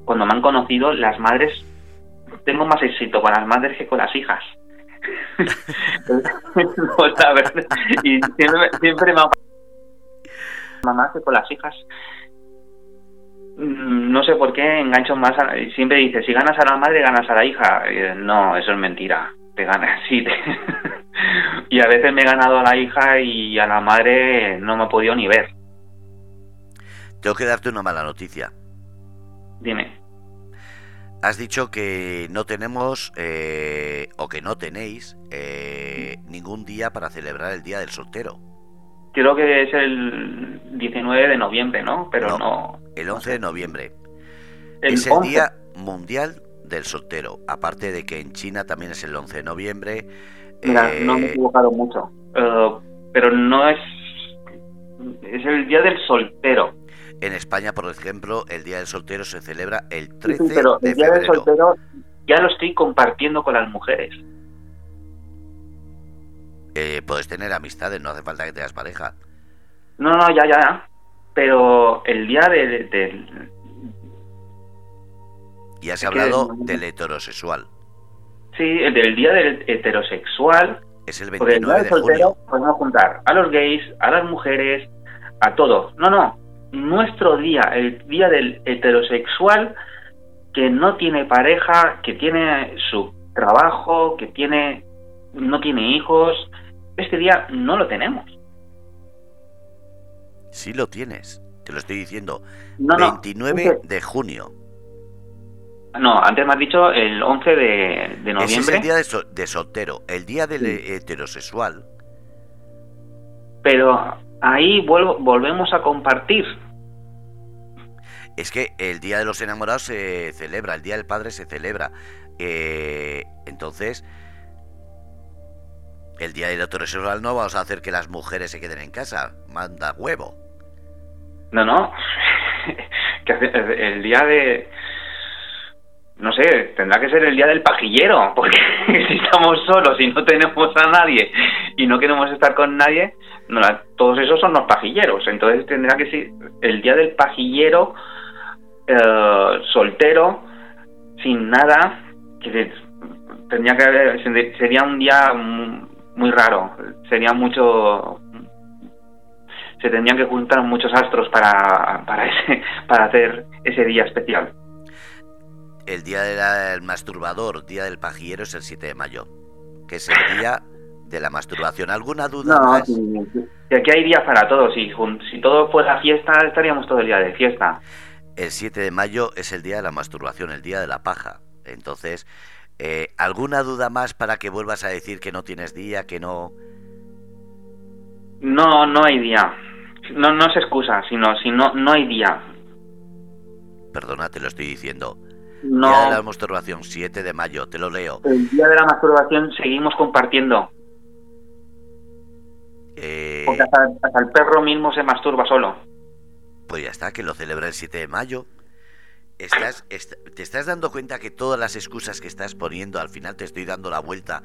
cuando me han conocido, las madres, tengo más éxito con las madres que con las hijas. Y siempre, siempre me ha mamá que con las hijas mm, no sé por qué engancho más siempre dice si ganas a la madre ganas a la hija no eso es mentira te ganas *laughs* sí y a veces me he ganado a la hija y a la madre no me he podido ni ver. Tengo que darte una mala noticia. Dime Has dicho que no tenemos eh, o que no tenéis eh, ningún día para celebrar el Día del Soltero. Creo que es el 19 de noviembre, ¿no? Pero no. el 11 de noviembre. es el Día Mundial del Soltero. Aparte de que en China también es el 11 de noviembre. Mira, no me he eh, equivocado mucho. pero no es. Es el Día del Soltero. En España, por ejemplo, el Día del Soltero se celebra el 13 sí, pero el Día del Soltero ya lo estoy compartiendo con las mujeres. Eh, puedes tener amistades, no hace falta que tengas pareja. No, no, ya, ya. Pero el día del... De, y has hablado del heterosexual. Sí, el del día del heterosexual. Es el 29 de soltero, Podemos juntar a los gays, a las mujeres, a todos. No, no nuestro día, el día del heterosexual que no tiene pareja, que tiene su trabajo, que tiene no tiene hijos, este día no lo tenemos. Sí lo tienes, te lo estoy diciendo. 29 de junio. No, antes me has dicho el 11 de, noviembre. Ese es el día de, soltero, el día del heterosexual. Pero ahí vuelvo, volvemos a compartir. Es que el Día de los Enamorados se celebra, el Día del Padre se celebra. Eh, entonces, el Día del Heterosexual no vamos a hacer que las mujeres se queden en casa. Manda huevo. No, no. *laughs* el día de no sé, tendrá que ser el día del pajillero, porque *laughs* si estamos solos y no tenemos a nadie y no queremos estar con nadie, todos esos son los pajilleros. Entonces tendrá que ser el día del pajillero eh, soltero, sin nada, que tendría que sería un día muy raro, sería mucho se tendrían que juntar muchos astros para para ese para hacer ese día especial el día del masturbador, día del pajillero, es el 7 de mayo, que es el día de la masturbación. ¿Alguna duda no, más? aquí hay días para todos. Si, si todo fuera fiesta, estaríamos todo el día de fiesta. El 7 de mayo es el día de la masturbación, el día de la paja. Entonces, eh, ¿alguna duda más para que vuelvas a decir que no tienes día, que no...? No, no hay día. No, no es excusa, sino si no, no hay día. Perdona, te lo estoy diciendo. No. Día de la masturbación, 7 de mayo, te lo leo. El día de la masturbación seguimos compartiendo. Porque hasta, el perro mismo se masturba solo. Pues ya está, que lo celebra el 7 de mayo. Estás, te estás dando cuenta que todas las excusas que estás poniendo al final te estoy dando la vuelta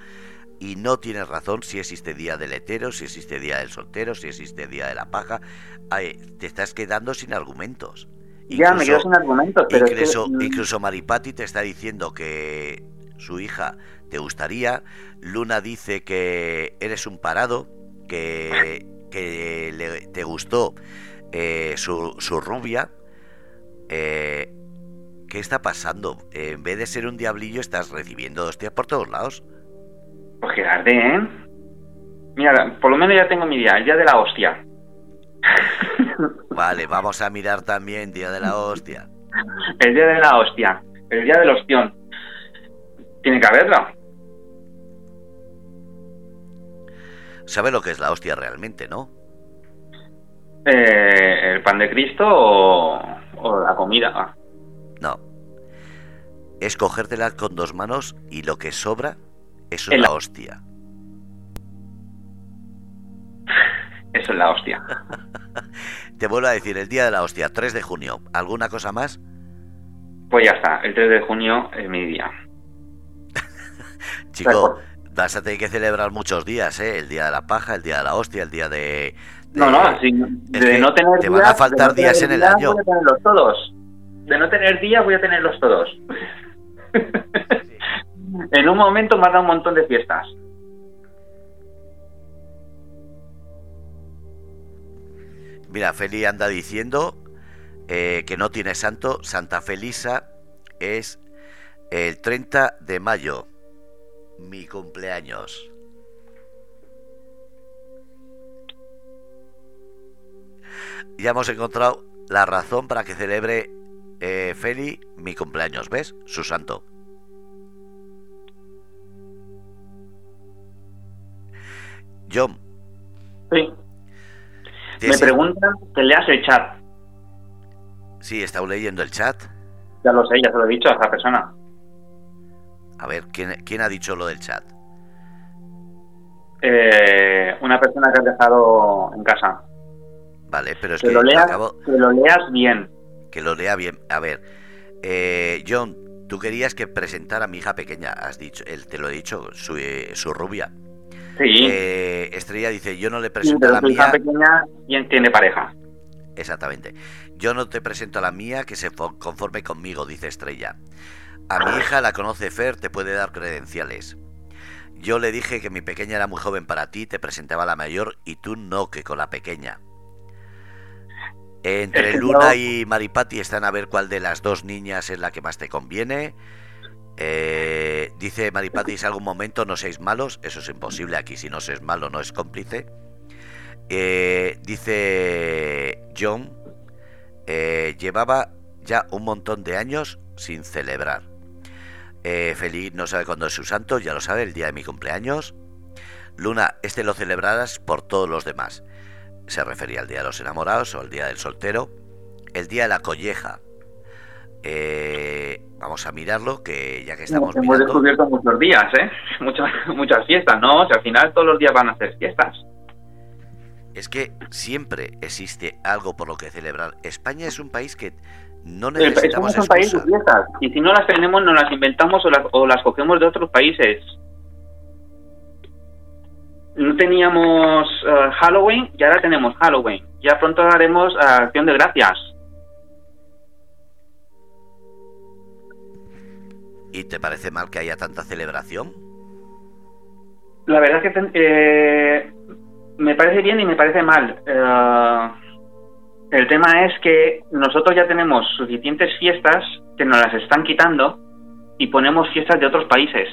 y no tienes razón si existe día del hetero, si existe día del soltero, si existe día de la paja. te estás quedando sin argumentos ya, me quedo sin argumentos, pero incluso, incluso Maripati te está diciendo que su hija te gustaría. Luna dice que eres un parado, que, que te gustó eh, su, su, rubia. Eh, ¿Qué está pasando? en vez de ser un diablillo, estás recibiendo hostias por todos lados. Pues quedarte, ¿eh? Mira, por lo menos ya tengo mi día, el día de la hostia. *laughs* Vale, vamos a mirar también Día de la Hostia. El Día de la Hostia, el Día del Ostión. Tiene que haberlo. ¿Sabe lo que es la hostia realmente, no? Eh, ¿El pan de Cristo o, la comida? No. Es cogértela con dos manos y lo que sobra, eso es la hostia. *laughs* Eso es la hostia. *laughs* Te vuelvo a decir, el día de la hostia, 3 de junio. ¿Alguna cosa más? Pues ya está, el 3 de junio es mi día. *laughs* Chico, vas a tener que celebrar muchos días, ¿eh? El día de la paja, el día de la hostia, el día de... no, no, de no tener Te van a faltar días en el año. Voy a tenerlos todos. De no tener días voy a tenerlos todos. *laughs* en un momento me ha dado un montón de fiestas. Mira, Feli anda diciendo eh, que no tiene santo. Santa Felisa es el 30 de mayo, mi cumpleaños. Ya hemos encontrado la razón para que celebre eh, Feli mi cumpleaños, ¿ves? Su santo. John. Sí. Me preguntan que leas el chat. Sí, he estado leyendo el chat. Ya lo sé, ya se lo he dicho a esa persona. A ver, ¿quién, ha dicho lo del chat? Eh, una persona que ha dejado en casa. Vale, pero es que, lo, leas, que lo leas bien. Que lo lea bien. A ver, eh, John, tú querías que presentara a mi hija pequeña, has dicho, él te lo he dicho, su, eh, su rubia. Sí. Eh, Estrella dice, yo no le presento a la mía... pequeña y tiene pareja. Exactamente. Yo no te presento a la mía que se conforme conmigo, dice Estrella. A mi hija la conoce Fer, te puede dar credenciales. Yo le dije que mi pequeña era muy joven para ti, te presentaba a la mayor y tú no, que con la pequeña. Entre *laughs* Luna y Maripati están a ver cuál de las dos niñas es la que más te conviene. Eh, dice Maripatis, algún momento no seáis malos, eso es imposible aquí, si no se es malo no es cómplice. Eh, dice John, eh, llevaba ya un montón de años sin celebrar. Feliz no sabe cuándo es su santo, ya lo sabe, el día de mi cumpleaños. Luna, este lo celebrarás por todos los demás. Se refería al día de los enamorados o al día del soltero. El día de la colleja, eh, vamos a mirarlo, que ya que estamos Hemos descubierto muchos días, ¿eh? *laughs* Muchas, muchas fiestas, ¿no? O sea, al final todos los días van a ser fiestas. Es que siempre existe algo por lo que celebrar. España es un país que no necesitamos es un país de. Y si no las tenemos, nos las inventamos o las, o las cogemos de otros países. No teníamos eh, Halloween y ahora tenemos Halloween. Ya pronto haremos eh, Acción de Gracias. ¿Y te parece mal que haya tanta celebración? La verdad es que eh, me parece bien y me parece mal. Eh, el tema es que nosotros ya tenemos suficientes fiestas que nos las están quitando y ponemos fiestas de otros países.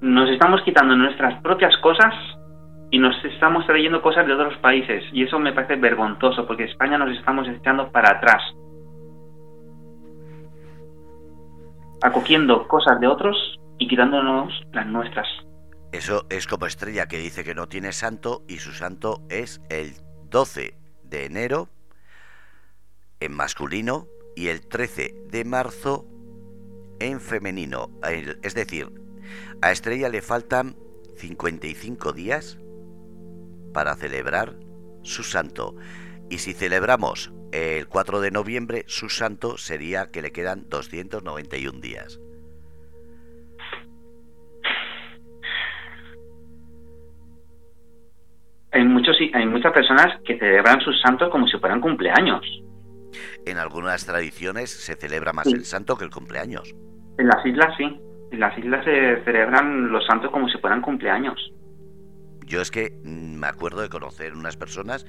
Nos estamos quitando nuestras propias cosas y nos estamos trayendo cosas de otros países y eso me parece vergonzoso porque España nos estamos echando para atrás. acogiendo cosas de otros y quitándonos las nuestras. Eso es como Estrella que dice que no tiene santo y su santo es el 12 de enero en masculino y el 13 de marzo en femenino. Es decir, a Estrella le faltan 55 días para celebrar su santo. Y si celebramos el 4 de noviembre, su santo sería que le quedan 291 días. Hay, muchos, hay muchas personas que celebran sus santos como si fueran cumpleaños. En algunas tradiciones se celebra más el santo que el cumpleaños. En las islas sí. En las islas se celebran los santos como si fueran cumpleaños. Yo es que mm, me acuerdo de conocer unas personas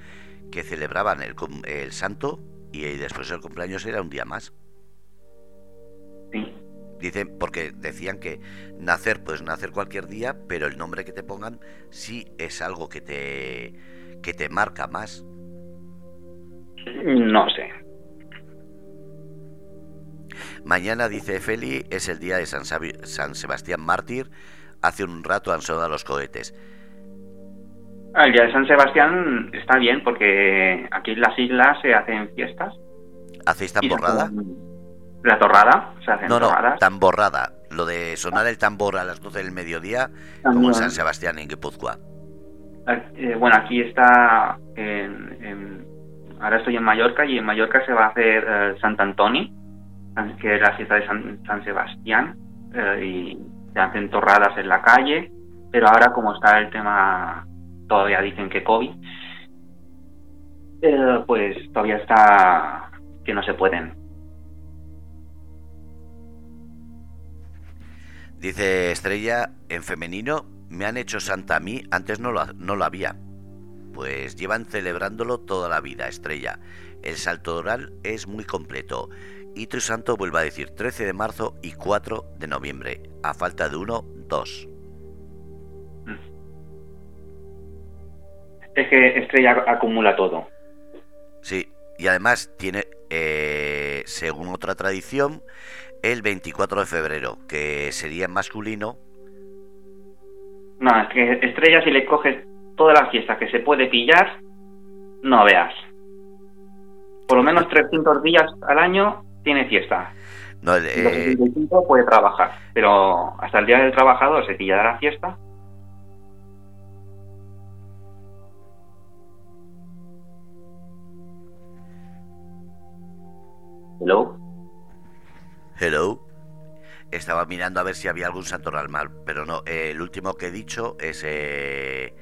que celebraban el, el santo y después el cumpleaños era un día más. Sí. Dicen, porque decían que nacer, puedes nacer cualquier día, pero el nombre que te pongan sí es algo que te, que te marca más. No sé. Mañana, dice Feli, es el día de San, San Sebastián Mártir. Hace un rato han sonado los cohetes. El día de San Sebastián está bien porque aquí en las islas se hacen fiestas. ¿Hacéis tamborrada? La torrada, se hacen no, no, tamborrada. Lo de sonar el tambor a las 12 del mediodía, como en San Sebastián en Guipúzcoa. Eh, bueno, aquí está en, ahora estoy en Mallorca y en Mallorca se va a hacer eh, Sant Antoni, que es la fiesta de San, Sebastián, eh, y se hacen torradas en la calle, pero ahora como está el tema, todavía dicen que COVID, eh, pues todavía está que no se pueden. Dice Estrella, en femenino me han hecho santa a mí, antes no lo, no lo había. Pues llevan celebrándolo toda la vida, Estrella. El salto oral es muy completo. Y santo vuelve a decir 13 de marzo y 4 de noviembre. A falta de uno, dos. Es que Estrella acumula todo. Sí, y además tiene, eh, según otra tradición, el 24 de febrero, que sería masculino. No, es que Estrella si le coges todas las fiestas que se puede pillar, no veas. Por lo menos 300 días al año tiene fiesta. No, eh... puede trabajar, pero hasta el día del trabajador se pillará la fiesta. Hello. Hello. Estaba mirando a ver si había algún santoral mal, pero no. Eh, el último que he dicho es eh,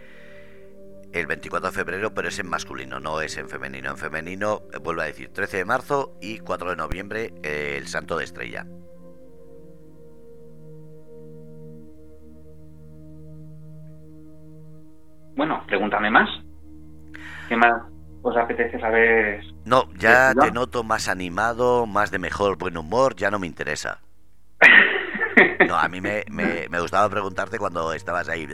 el 24 de febrero, pero es en masculino, no es en femenino. En femenino, eh, vuelvo a decir, 13 de marzo y 4 de noviembre, el santo de estrella. Bueno, pregúntame más. ¿Qué más os apetece saber? No, ya te noto más animado, más de mejor buen humor, ya no me interesa. *laughs* No, a mí me, me, gustaba preguntarte cuando estabas ahí.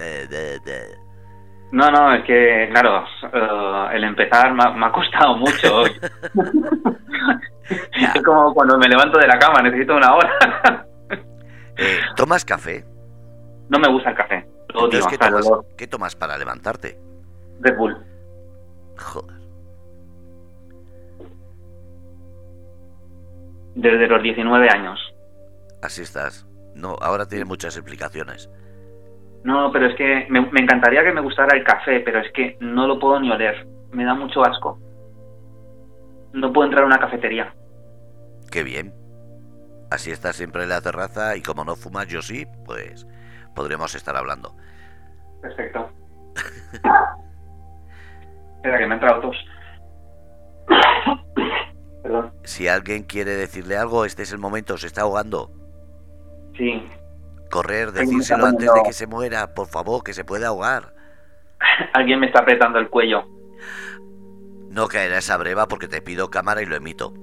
No, no, es que, claro, eh, el empezar me, ha costado mucho. *laughs* es como cuando me levanto de la cama, necesito una hora. Eh, ¿Tomas café? No me gusta el café. ¿qué, tomas, ¿Qué tomas para levantarte? Red Bull. Joder. Desde los 19 años. Así estás. No, ahora tiene muchas explicaciones. No, pero es que me, encantaría que me gustara el café, pero es que no lo puedo ni oler. Me da mucho asco. No puedo entrar a una cafetería. Qué bien. Así estás siempre en la terraza y como no fumas yo sí, pues podríamos estar hablando. Perfecto. *laughs* Espera, que me ha entrado tos. Perdón. Si alguien quiere decirle algo, este es el momento, se está ahogando. Sí. Correr, decírselo antes de que se muera, por favor, que se puede ahogar. *laughs* Alguien me está apretando el cuello. No caerá esa breva porque te pido cámara y lo emito.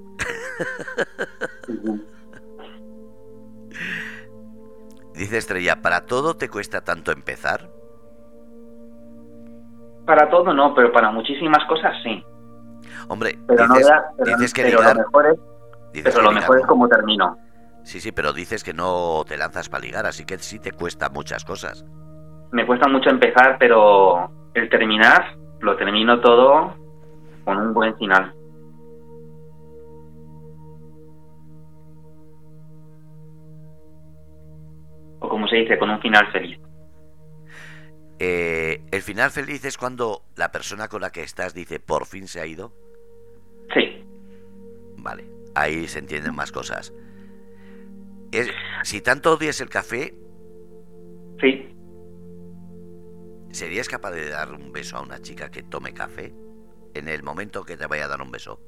Dice Estrella, ¿para todo te cuesta tanto empezar? Para todo no, pero para muchísimas cosas sí. Hombre, pero dices, no dices que pero lo mejor es, pero lo mejor es como termino. Sí, sí, pero dices que no te lanzas para ligar, así que sí te cuesta muchas cosas. Me cuesta mucho empezar, pero el terminar, lo termino todo con un buen final. O como se dice, con un final feliz. Eh, ¿El final feliz es cuando la persona con la que estás dice por fin se ha ido? Sí. Vale, ahí se entienden más cosas si tanto odias el café... Sí. ¿Serías capaz de dar un beso a una chica que tome café en el momento que te vaya a dar un beso?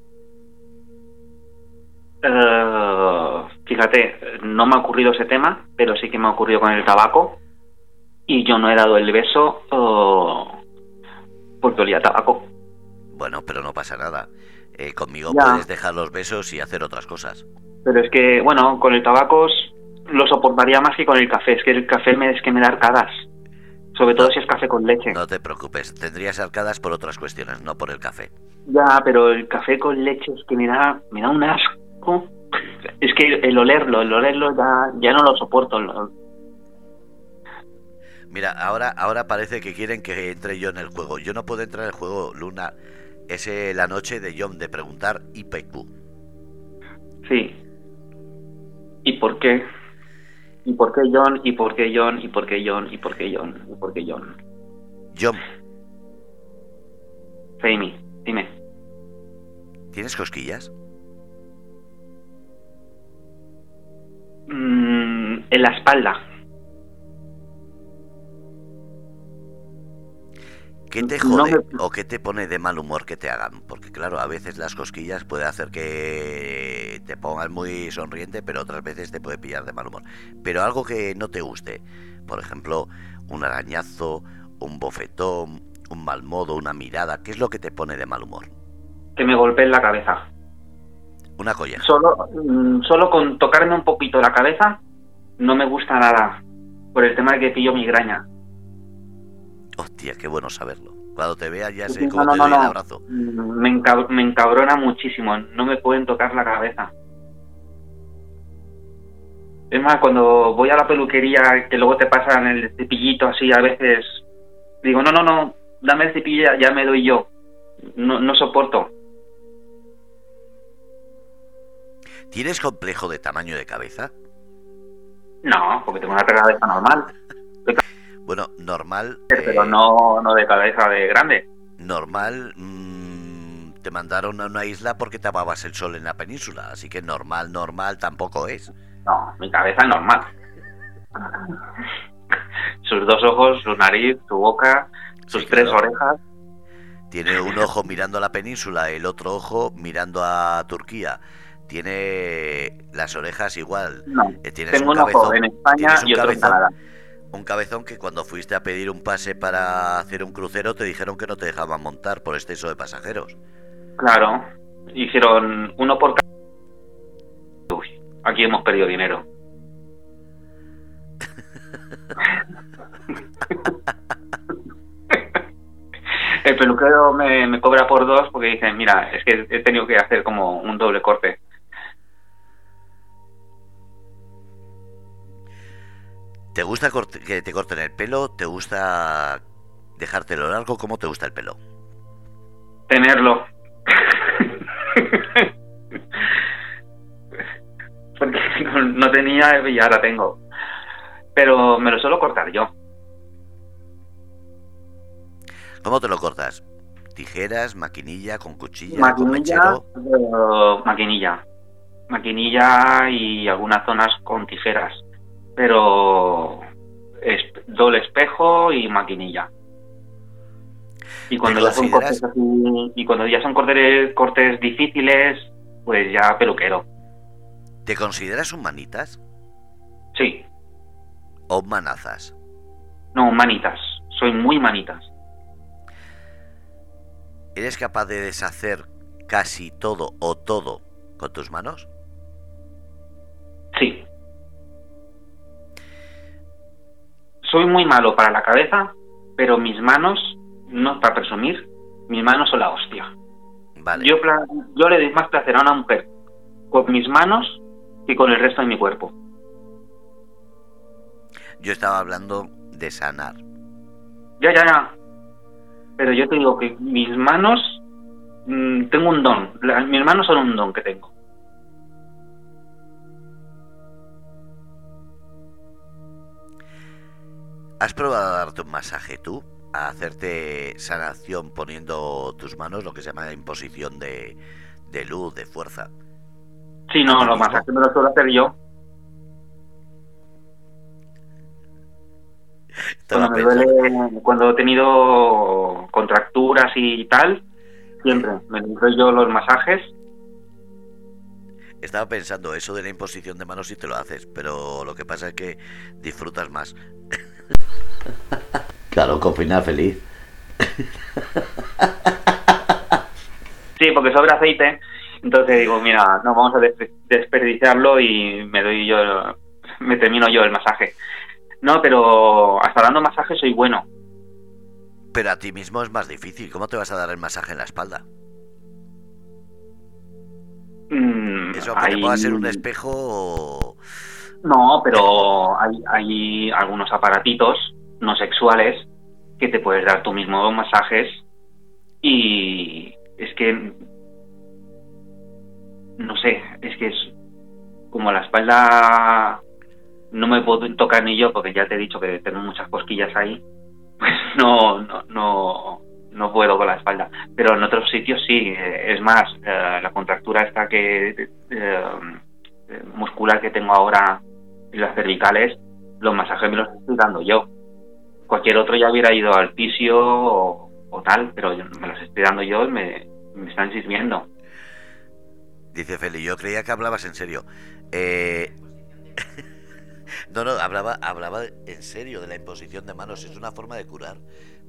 Eh, fíjate, no me ha ocurrido ese tema, pero sí que me ha ocurrido con el tabaco. Y yo no he dado el beso uh, porque olía tabaco. Bueno, pero no pasa nada. Eh, conmigo puedes dejar los besos y hacer otras cosas. Pero es que, bueno, con el tabaco lo soportaría más que con el café. Es que el café me, es que me da arcadas. Sobre todo si es café con leche. No te preocupes, tendrías arcadas por otras cuestiones, no por el café. Ya, pero el café con leche es que me da, me da un asco. *laughs* Es que el olerlo, el olerlo ya, ya no lo soporto. Mira, ahora, ahora parece que quieren que entre yo en el juego. Yo no puedo entrar en el juego, Luna. Es eh, la noche de John de preguntar IPQ. Sí, ¿Y por qué? ¿Y por qué John? ¿Y por qué John? ¿Y por qué John? ¿Y por qué John? ¿Y por qué John? John. Jamie, dime. ¿Tienes cosquillas? Mm, en la espalda. ¿Qué te No jode me- o qué te pone de mal humor que te hagan? Porque claro, a veces las cosquillas puede hacer que te pongas muy sonriente, pero otras veces te puede pillar de mal humor. Pero algo que no te guste, por ejemplo, un arañazo, un bofetón, un mal modo, una mirada, ¿qué es lo que te pone de mal humor? Que me golpeen la cabeza. Una colleja. Solo, mm, solo con tocarme un poquito la cabeza no me gusta nada. Por el tema de que pillo migraña. Hostia, qué bueno saberlo. Cuando te vea ya sé cómo no, te no, doy no, el abrazo. Me, encab- me encabrona muchísimo. No me pueden tocar la cabeza. Es más, cuando voy a la peluquería, que luego te pasan el cepillito así, a veces digo, no, no, no, dame el cepillo, ya- ya me doy yo. No, no soporto. ¿Tienes complejo de tamaño de cabeza? No, porque tengo una cabeza normal, *laughs* Bueno, normal. pero eh, no, no de cabeza de grande. normal mm, te mandaron a una isla porque tapabas el sol en la península, así que normal, normal tampoco es. No, mi cabeza es normal. Sus dos ojos, su nariz, su boca, sus Sí, tres claro. orejas. Tiene un ojo mirando a la península, el otro ojo mirando a Turquía. Tiene las orejas igual. No, Eh, tengo un un ojo en España y otro en. Canadá. Un cabezón que cuando fuiste a pedir un pase para hacer un crucero te dijeron que no te dejaban montar por exceso de pasajeros. Claro, hicieron uno por cada... Uy, aquí hemos perdido dinero. *laughs* El peluquero me, me cobra por dos porque dicen, mira, es que he tenido que hacer como un doble corte. ¿Te gusta que te corten el pelo? ¿Te gusta dejártelo largo? ¿Cómo te gusta el pelo? Tenerlo. *laughs* porque no, tenía y ahora tengo. Pero me lo suelo cortar yo. ¿Cómo te lo cortas? ¿Tijeras, maquinilla, con cuchilla, con Maquinilla, mechero? eh, maquinilla. Maquinilla y algunas zonas con tijeras. Pero es doble espejo y maquinilla. Y cuando ¿Te ya son cortes así- y cuando ya son cortes, cortes difíciles, pues ya peluquero. ¿Te consideras un manitas Sí, o un manazas? no, manitas. Soy muy manitas. ¿Eres capaz de deshacer casi todo o todo con tus manos? Soy muy malo para la cabeza, pero mis manos, no para presumir, mis manos son la hostia. Vale. Yo, yo le doy más placer a una mujer con mis manos que con el resto de mi cuerpo. Yo estaba hablando de sanar. Ya, ya, ya. Pero yo te digo que mis manos, mm, tengo un don. La- mis manos son un don que tengo. ¿Has probado a darte un masaje tú? A hacerte sanación poniendo tus manos, lo que se llama imposición de, de luz, de fuerza. Sí, ¿A no, los masajes me los suelo hacer yo. Cuando me duele, cuando he tenido contracturas y tal, siempre me doy yo los masajes. Estaba pensando eso de la imposición de manos si te lo haces, pero lo que pasa es que disfrutas más. Claro, con final feliz. Sí, porque sobra aceite. Entonces digo, mira, no vamos a des- desperdiciarlo y me doy yo, me termino yo el masaje. No, pero hasta dando masaje soy bueno. Pero a ti mismo es más difícil. ¿Cómo te vas a dar el masaje en la espalda? Mm, Eso, aunque te hay- pueda ser un espejo. No, pero hay, hay algunos aparatitos no sexuales que te puedes dar tú mismo masajes y es que no sé, es que es como la espalda no me puedo tocar ni yo porque ya te he dicho que tengo muchas cosquillas ahí, *laughs* pues no, no, no, no puedo con la espalda. Pero en otros sitios sí, es más, la contractura esta que muscular que tengo ahora en las cervicales, los masajes me los estoy dando yo. Cualquier otro ya hubiera ido al fisio o, tal, pero me los estoy dando yo y me, me están sirviendo. Dice Feli, yo creía que hablabas en serio. Eh... *laughs* no, no, hablaba, hablaba en serio de la imposición de manos. Es una forma de curar.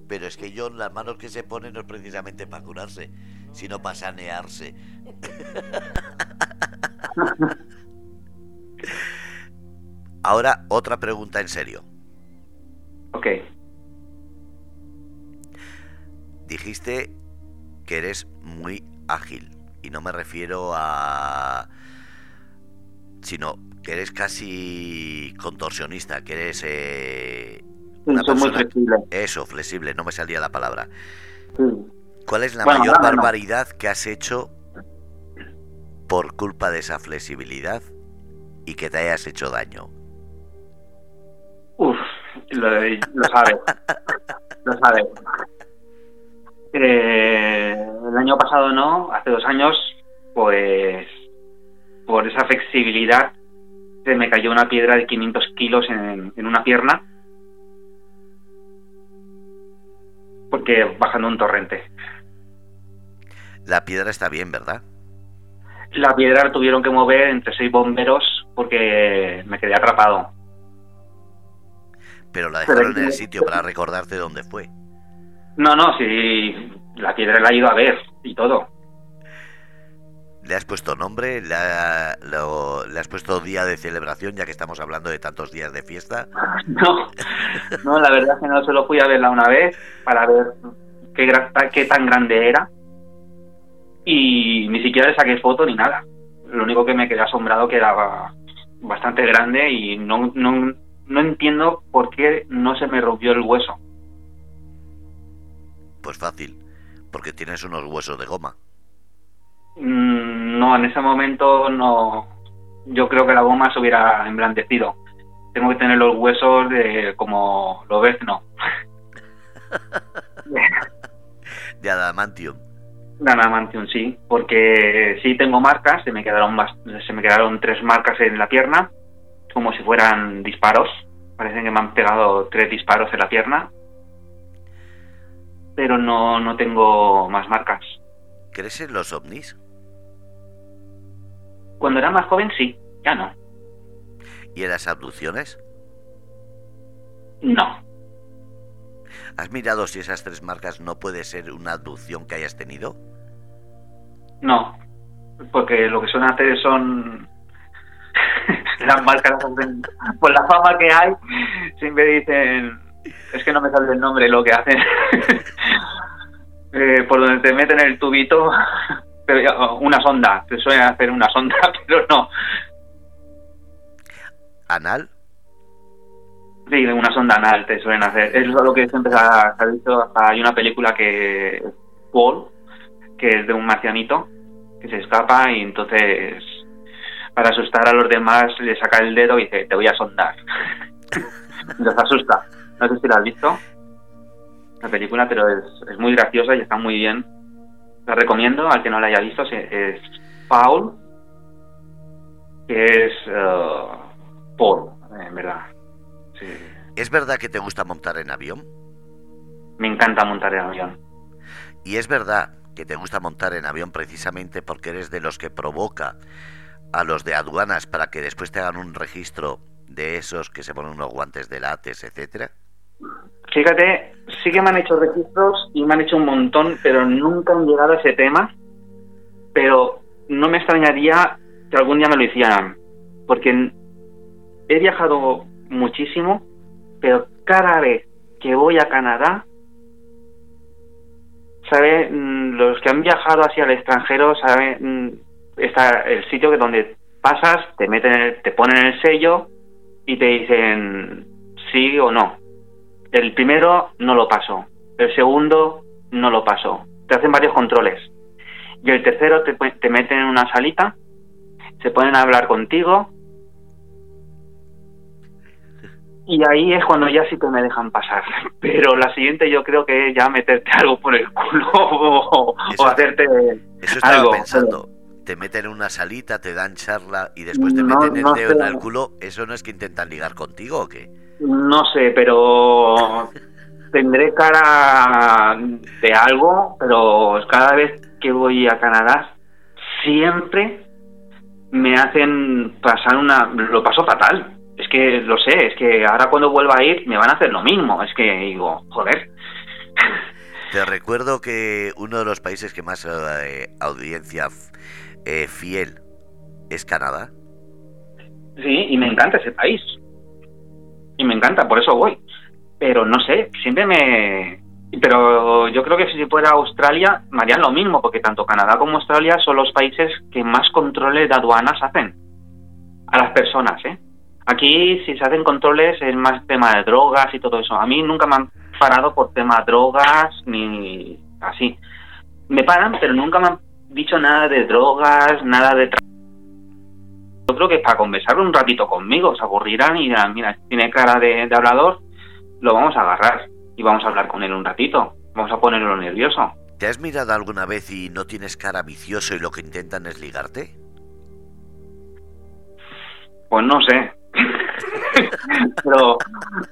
Pero es que yo las manos que se ponen no es precisamente para curarse, sino para sanearse. *laughs* Ahora otra pregunta en serio. Ok. Dijiste que eres muy ágil y no me refiero a... sino que eres casi contorsionista, que eres... Eh, una muy flexible. Eso, flexible, no me salía la palabra. ¿Cuál es la mayor barbaridad que has hecho por culpa de esa flexibilidad y que te hayas hecho daño? Uf, lo, lo sabes. *laughs* lo sabes. Eh, el año pasado no, hace dos años, pues por esa flexibilidad se me cayó una piedra de 500 kilos en, en una pierna porque bajando un torrente. La piedra está bien, ¿verdad? La piedra la tuvieron que mover entre seis bomberos porque me quedé atrapado. Pero la dejaron en el sitio para recordarte dónde fue. No, no, sí, la piedra la he ido a ver y todo. ¿Le has puesto nombre? ¿Le, has puesto día de celebración, ya que estamos hablando de tantos días de fiesta? *laughs* No, no, la verdad es que no solo fui a verla una vez para ver qué, qué tan grande era. Y ni siquiera le saqué foto ni nada. Lo único que me quedé asombrado que era bastante grande y no, no, no entiendo por qué no se me rompió el hueso. Pues fácil, porque tienes unos huesos de goma. Mm, no, en ese momento no. Yo creo que la goma se hubiera emblandecido. Tengo que tener los huesos de como lo ves, no. *laughs* de adamantium. De adamantium, sí, porque sí tengo marcas, se me quedaron se me quedaron tres marcas en la pierna, como si fueran disparos. Parecen que me han pegado tres disparos en la pierna pero no, no tengo más marcas. ¿Crees en los ovnis? Cuando era más joven sí, ya no. ¿Y en las abducciones? No. ¿Has mirado si esas tres marcas no puede ser una abducción que hayas tenido? No, porque lo que suelen hacer son *laughs* las marcas por la fama que hay siempre dicen es que no me sale el nombre lo que hacen. *laughs* Eh, por donde te meten el tubito, *laughs* pero una sonda, te suelen hacer una sonda, pero no. ¿Anal? Sí, una sonda anal te suelen hacer. Es lo que siempre se ha, visto. hay una película que. Paul, que es de un marcianito, que se escapa y entonces, para asustar a los demás, le saca el dedo y dice: Te voy a sondar. *laughs* los asusta. No sé si la has visto, la película, pero es, muy graciosa y está muy bien. La recomiendo al que no la haya visto. Es Paul, que es uh, Paul, en verdad. ¿Es verdad que te gusta montar en avión? Me encanta montar en avión. ¿Y es verdad que te gusta montar en avión precisamente porque eres de los que provoca a los de aduanas para que después te hagan un registro de esos que se ponen unos guantes de látex, etcétera? Fíjate, sí que me han hecho registros y me han hecho un montón, pero nunca han llegado a ese tema. Pero no me extrañaría que algún día me lo hicieran, porque he viajado muchísimo, pero cada vez que voy a Canadá, ¿sabe? Mm, los que han viajado hacia el extranjero saben mm, está el sitio que donde pasas, te meten, te ponen el sello y te dicen sí o no. El primero no lo pasó, el segundo no lo pasó. Te hacen varios controles. Y el tercero te, te meten en una salita, se ponen a hablar contigo y ahí es cuando ya sí que me dejan pasar. *laughs* Pero la siguiente yo creo que es ya meterte algo por el culo *laughs* o, hacerte eso estaba algo. pensando. Te meten en una salita, te dan charla y después te meten el dedo en el culo. ¿Eso no es que intentan ligar contigo o qué? No sé, pero tendré cara de algo, pero cada vez que voy a Canadá siempre me hacen pasar una... Lo paso fatal es que lo sé, es que ahora cuando vuelva a ir me van a hacer lo mismo. Es que digo, joder. Te recuerdo que uno de los países que más eh, audiencia eh, fiel es Canadá. Sí, y me encanta ese país. Y me encanta, por eso voy. Pero no sé, siempre me... Pero yo creo que si fuera Australia me harían lo mismo, porque tanto Canadá como Australia son los países que más controles de aduanas hacen a las personas, ¿eh? Aquí, si se hacen controles, es más tema de drogas y todo eso. A mí nunca me han parado por tema de drogas ni así. Me paran, pero nunca me han dicho nada de drogas, nada de... Yo creo que para conversar un ratito conmigo, se aburrirán y dirán, mira, tiene cara de, de hablador, lo vamos a agarrar y vamos a hablar con él un ratito. Vamos a ponerlo nervioso. ¿Te has mirado alguna vez y no tienes cara vicioso y lo que intentan es ligarte? Pues no sé, *laughs* pero,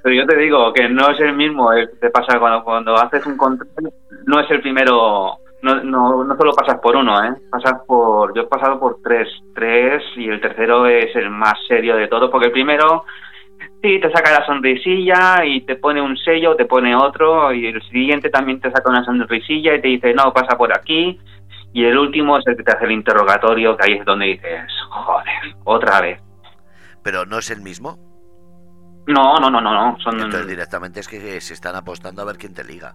pero yo te digo que no es el mismo el que te pasa cuando, cuando haces un control, no es el primero, no, no, no solo pasas por uno, ¿eh? Pasas por, yo he pasado por tres, tres y el tercero es el más serio de todo, porque el primero sí te saca la sonrisilla y te pone un sello, te pone otro y el siguiente también te saca una sonrisilla y te dice no, pasa por aquí y el último es el que te hace el interrogatorio, que ahí es donde dices, joder, otra vez pero no es el mismo. No, no, no, no, no. Son... Entonces directamente es que se están apostando a ver quién te liga.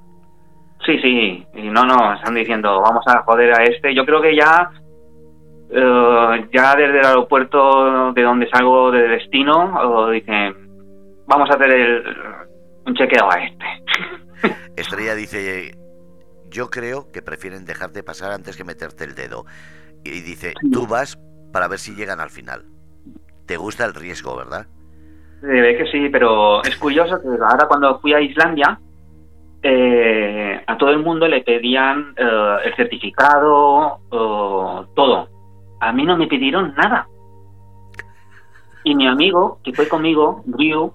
Sí, sí, y no, no, están diciendo, vamos a joder a este. Yo creo que ya, eh, ya desde el aeropuerto de donde salgo de destino, dicen, vamos a hacer el, un chequeo a este. *laughs* Estrella dice, yo creo que prefieren dejarte pasar antes que meterte el dedo. Y dice, tú vas para ver si llegan al final. Te gusta el riesgo, ¿verdad? Se ve que sí, pero es curioso que ahora cuando fui a Islandia, eh, a todo el mundo le pedían eh, el certificado, todo. A mí no me pidieron nada. Y mi amigo, que fue conmigo, Drew,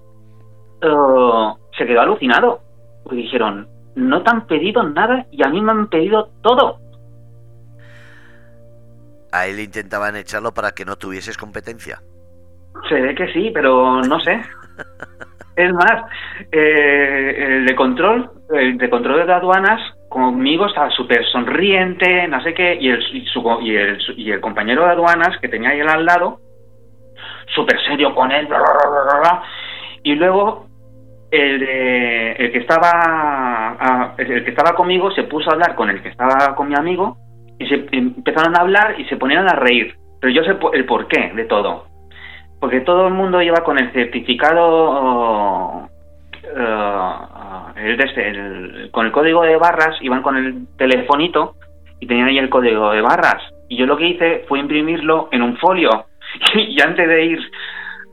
eh, se quedó alucinado. Porque dijeron, no te han pedido nada y a mí me han pedido todo. A él intentaban echarlo para que no tuvieses competencia. Se ve que sí, pero no sé. *laughs* Es más, eh, el de control, el de control de aduanas, conmigo estaba súper sonriente, no sé qué, y el, y, el, y el compañero de aduanas que tenía ahí al lado, súper serio con él, y luego el, el que estaba el que estaba conmigo se puso a hablar con el que estaba con mi amigo y se empezaron a hablar y se ponían a reír, pero yo sé el porqué de todo porque todo el mundo iba con el certificado, el, con el código de barras, iban con el telefonito y tenían ahí el código de barras. Y yo lo que hice fue imprimirlo en un folio. *laughs* y antes de ir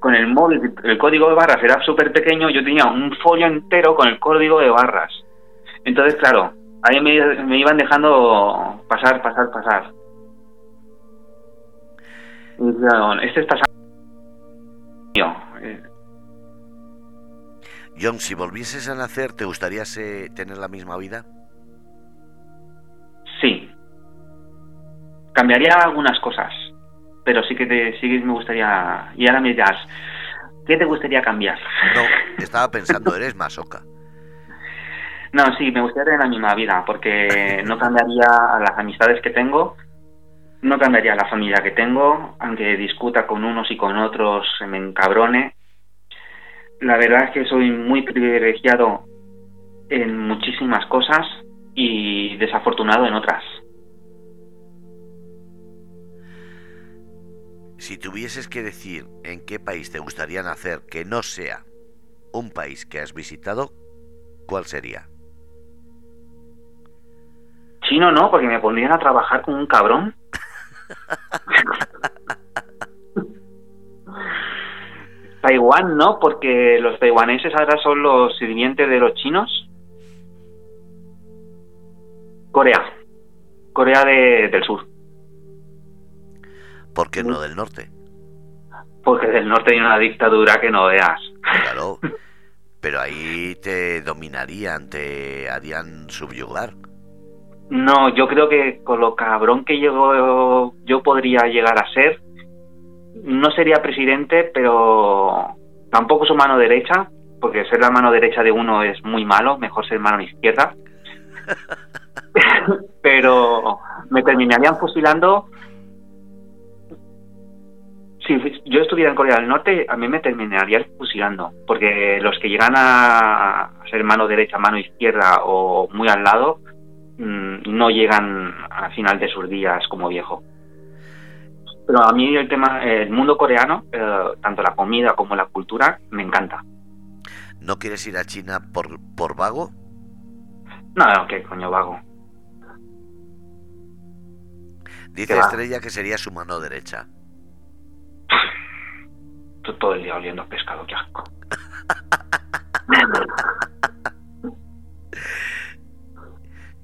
con el móvil, el código de barras era súper pequeño, yo tenía un folio entero con el código de barras. Entonces, claro, ahí me, me iban dejando pasar, pasar, pasar. Y claro, este está eh. John, si volvieses a nacer, ¿te gustaría tener la misma vida? Sí. Cambiaría algunas cosas, pero sí que te, sí me gustaría. Y ahora me dirás, ¿qué te gustaría cambiar? No, *laughs* estaba pensando, eres masoca. No, sí, me gustaría tener la misma vida, porque no cambiaría las amistades que tengo, no cambiaría la familia que tengo, aunque discuta con unos y con otros, se me encabrone. La verdad es que soy muy privilegiado en muchísimas cosas y desafortunado en otras. Si tuvieses que decir en qué país te gustaría nacer que no sea un país que has visitado, ¿cuál sería? Chino no, porque me pondrían a trabajar con un cabrón *laughs* Taiwán, ¿no? Porque los taiwaneses ahora son los sirvientes de los chinos. Corea. Corea del Sur. ¿Por qué no del norte? Porque del norte hay una dictadura que no veas. Claro. *laughs* Pero ahí te dominarían, te harían subyugar. No, yo creo que con lo cabrón que yo, yo podría llegar a ser, no sería presidente, pero tampoco su mano derecha, porque ser la mano derecha de uno es muy malo, mejor ser mano izquierda. *laughs* pero me terminarían fusilando. Si yo estuviera en Corea del Norte, a mí me terminarían fusilando, porque los que llegan a ser mano derecha, mano izquierda o muy al lado, no llegan al final de sus días como viejo. Pero a mí el tema, el mundo coreano, eh, tanto la comida como la cultura, me encanta. ¿No quieres ir a China por, por vago? No, qué coño vago. Dice Estrella que sería su mano derecha. Todo el día oliendo pescado, qué asco. *laughs*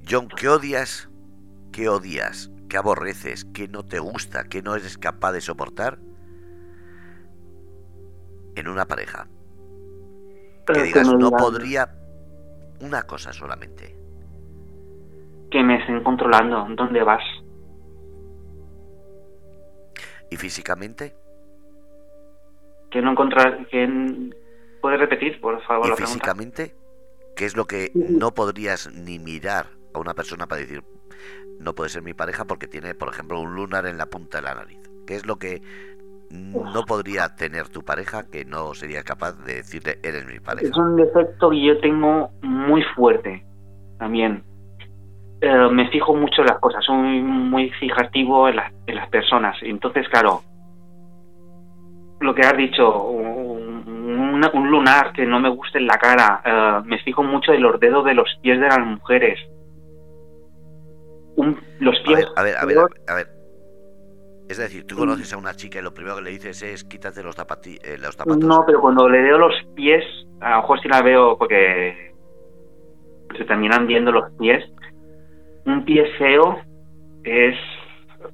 John, ¿qué odias? ¿Qué odias? ¿Qué aborreces? ¿Qué no te gusta? ¿Qué no eres capaz de soportar en una pareja? Que digas, no podría una cosa solamente. Que me estén controlando. ¿Dónde vas? ¿Y físicamente? Que no encontrar... Que... ¿Puedes repetir, por favor, ¿Y físicamente? ¿Qué es lo que no podrías ni mirar a una persona para decir, no puede ser mi pareja porque tiene, por ejemplo, un lunar en la punta de la nariz? ¿Qué es lo que no podría tener tu pareja que no sería capaz de decirle, eres mi pareja? Es un defecto que yo tengo muy fuerte también. Eh, me fijo mucho en las cosas, soy muy fijativo en las, en las personas. Entonces, claro, lo que has dicho, un, un, lunar que no me guste en la cara, eh, me fijo mucho en los dedos de los pies de las mujeres los pies. A ver, a ver, a ver, Es decir, tú conoces a una chica y lo primero que le dices es quítate los, eh, los zapatos. No, pero cuando le veo los pies, a lo mejor sí la veo porque se terminan viendo los pies. Un pie feo es.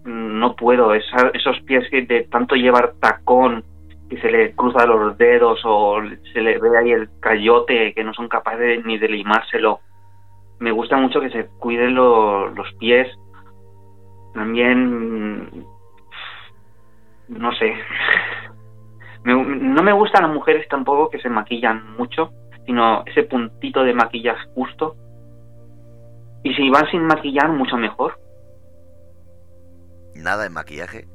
No puedo. esos pies que de tanto llevar tacón que se le cruza los dedos o se le ve ahí el cayote que no son capaces ni de limárselo me gusta mucho que se cuiden los pies. También, no sé, *laughs* no me gustan las mujeres tampoco que se maquillan mucho, sino ese puntito de maquillaje justo. Y si van sin maquillar, mucho mejor. Nada de maquillaje.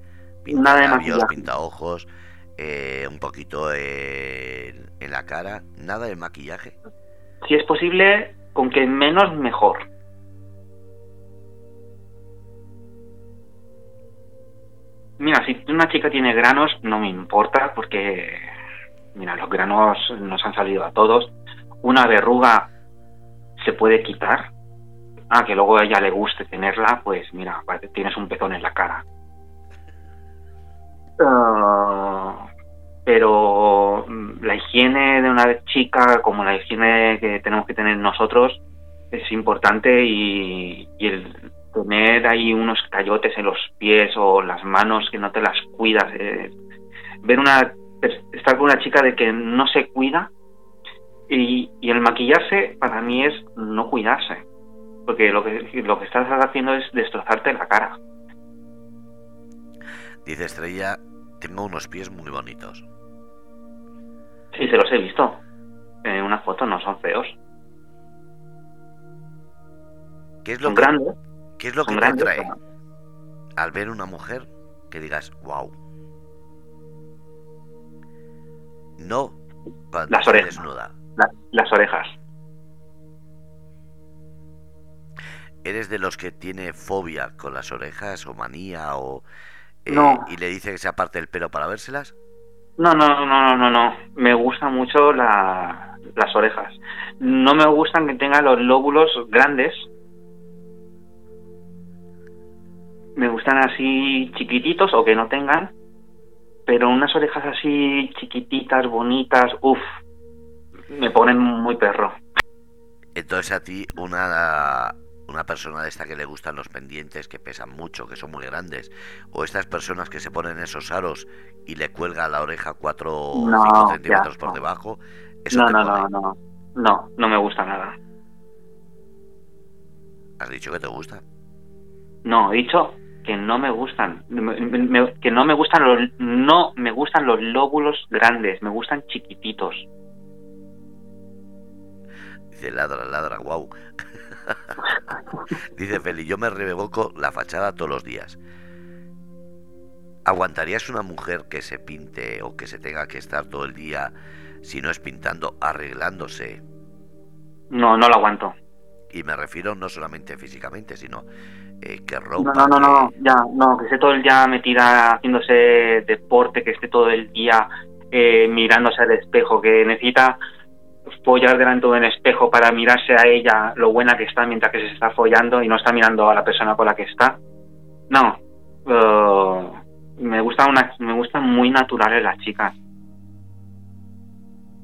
Pinta Nada de maquillaje. pinta ojos, eh, un poquito en la cara. Nada de maquillaje. Si es posible, con que menos mejor. Mira, si una chica tiene granos, no me importa porque, mira, los granos nos han salido a todos. Una verruga se puede quitar. Ah, que luego a ella le guste tenerla, pues mira, tienes un pezón en la cara. Ah, pero mm, la higiene de una chica como la higiene que tenemos que tener nosotros es importante y, el tener ahí unos cayotes en los pies o las manos que no te las cuidas eh, ver una estar con una chica de que no se cuida y, y, el maquillarse para mí es no cuidarse porque lo que lo que estás haciendo es destrozarte la cara. Dice Estrella tengo unos pies muy bonitos Sí, se los he visto. En una foto no son feos. ¿Qué es lo que, grandes. ¿qué es lo que te al ver una mujer que digas, wow? No las orejas. Desnuda. las orejas. ¿Eres de los que tiene fobia con las orejas o manía o eh, no. y le dice que se aparte el pelo para vérselas? No, no, no, no, no, no. Me gustan mucho la, las orejas. No me gustan que tengan los lóbulos grandes. Me gustan así chiquititos o que no tengan. pero unas orejas así chiquititas, bonitas, uff, me ponen muy perro. Entonces a ti una una persona de esta que le gustan los pendientes que pesan mucho, que son muy grandes, o estas personas que se ponen esos aros y le cuelga la oreja 4 o 5 centímetros por debajo, eso no, no, no, no, no, no me gusta nada. ¿Has dicho que te gusta? No, he dicho que no me gustan, que no me gustan los, no me gustan los lóbulos grandes, me gustan chiquititos. Dice ladra, ladra, wow. *laughs* *laughs* Dice Feli, yo me revoco la fachada todos los días. ¿Aguantarías una mujer que se pinte o que se tenga que estar todo el día, si no es pintando, arreglándose? No, no lo aguanto. Y me refiero no solamente físicamente, sino eh, que ropa. No, no, no, no, ya, no, que esté todo el día metida haciéndose deporte, que esté todo el día eh, mirándose al espejo, que necesita follar delante de un espejo para mirarse a ella lo buena que está mientras que se está follando y no está mirando a la persona con la que está. No, uh, me gustan una, me gustan muy naturales las chicas.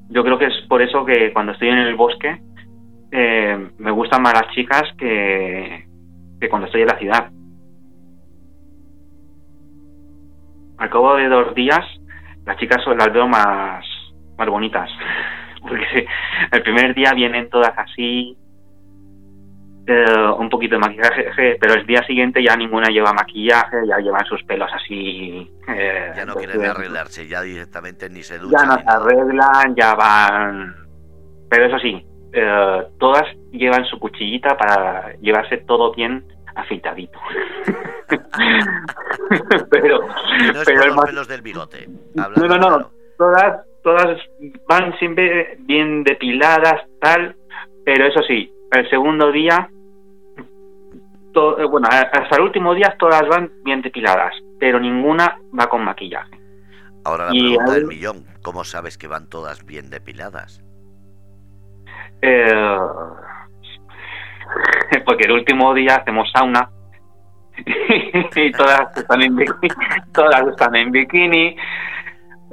Yo creo que es por eso que cuando estoy en el bosque eh, me gustan más las chicas que, que cuando estoy en la ciudad. Al cabo de dos días, las chicas las veo más, más bonitas *laughs* porque el primer día vienen todas así, eh, un poquito de maquillaje, pero el día siguiente ya ninguna lleva maquillaje, ya llevan sus pelos así. Eh, ya no quieren arreglarse, ya directamente ni se duchan. Ya no se arreglan, ya van. Pero eso sí, eh, todas llevan su cuchillita para llevarse todo bien afeitadito. *laughs* *laughs* pero, no es pero los pelos del bigote. No, no, no, todas todas van siempre bien depiladas, tal, pero eso sí, el segundo día, eh, bueno, hasta el último día todas van bien depiladas, pero ninguna va con maquillaje. Ahora la pregunta del millón, ¿cómo sabes que van todas bien depiladas? Eh, *laughs* porque el último día hacemos sauna *laughs* y todas están en bikini, todas están en bikini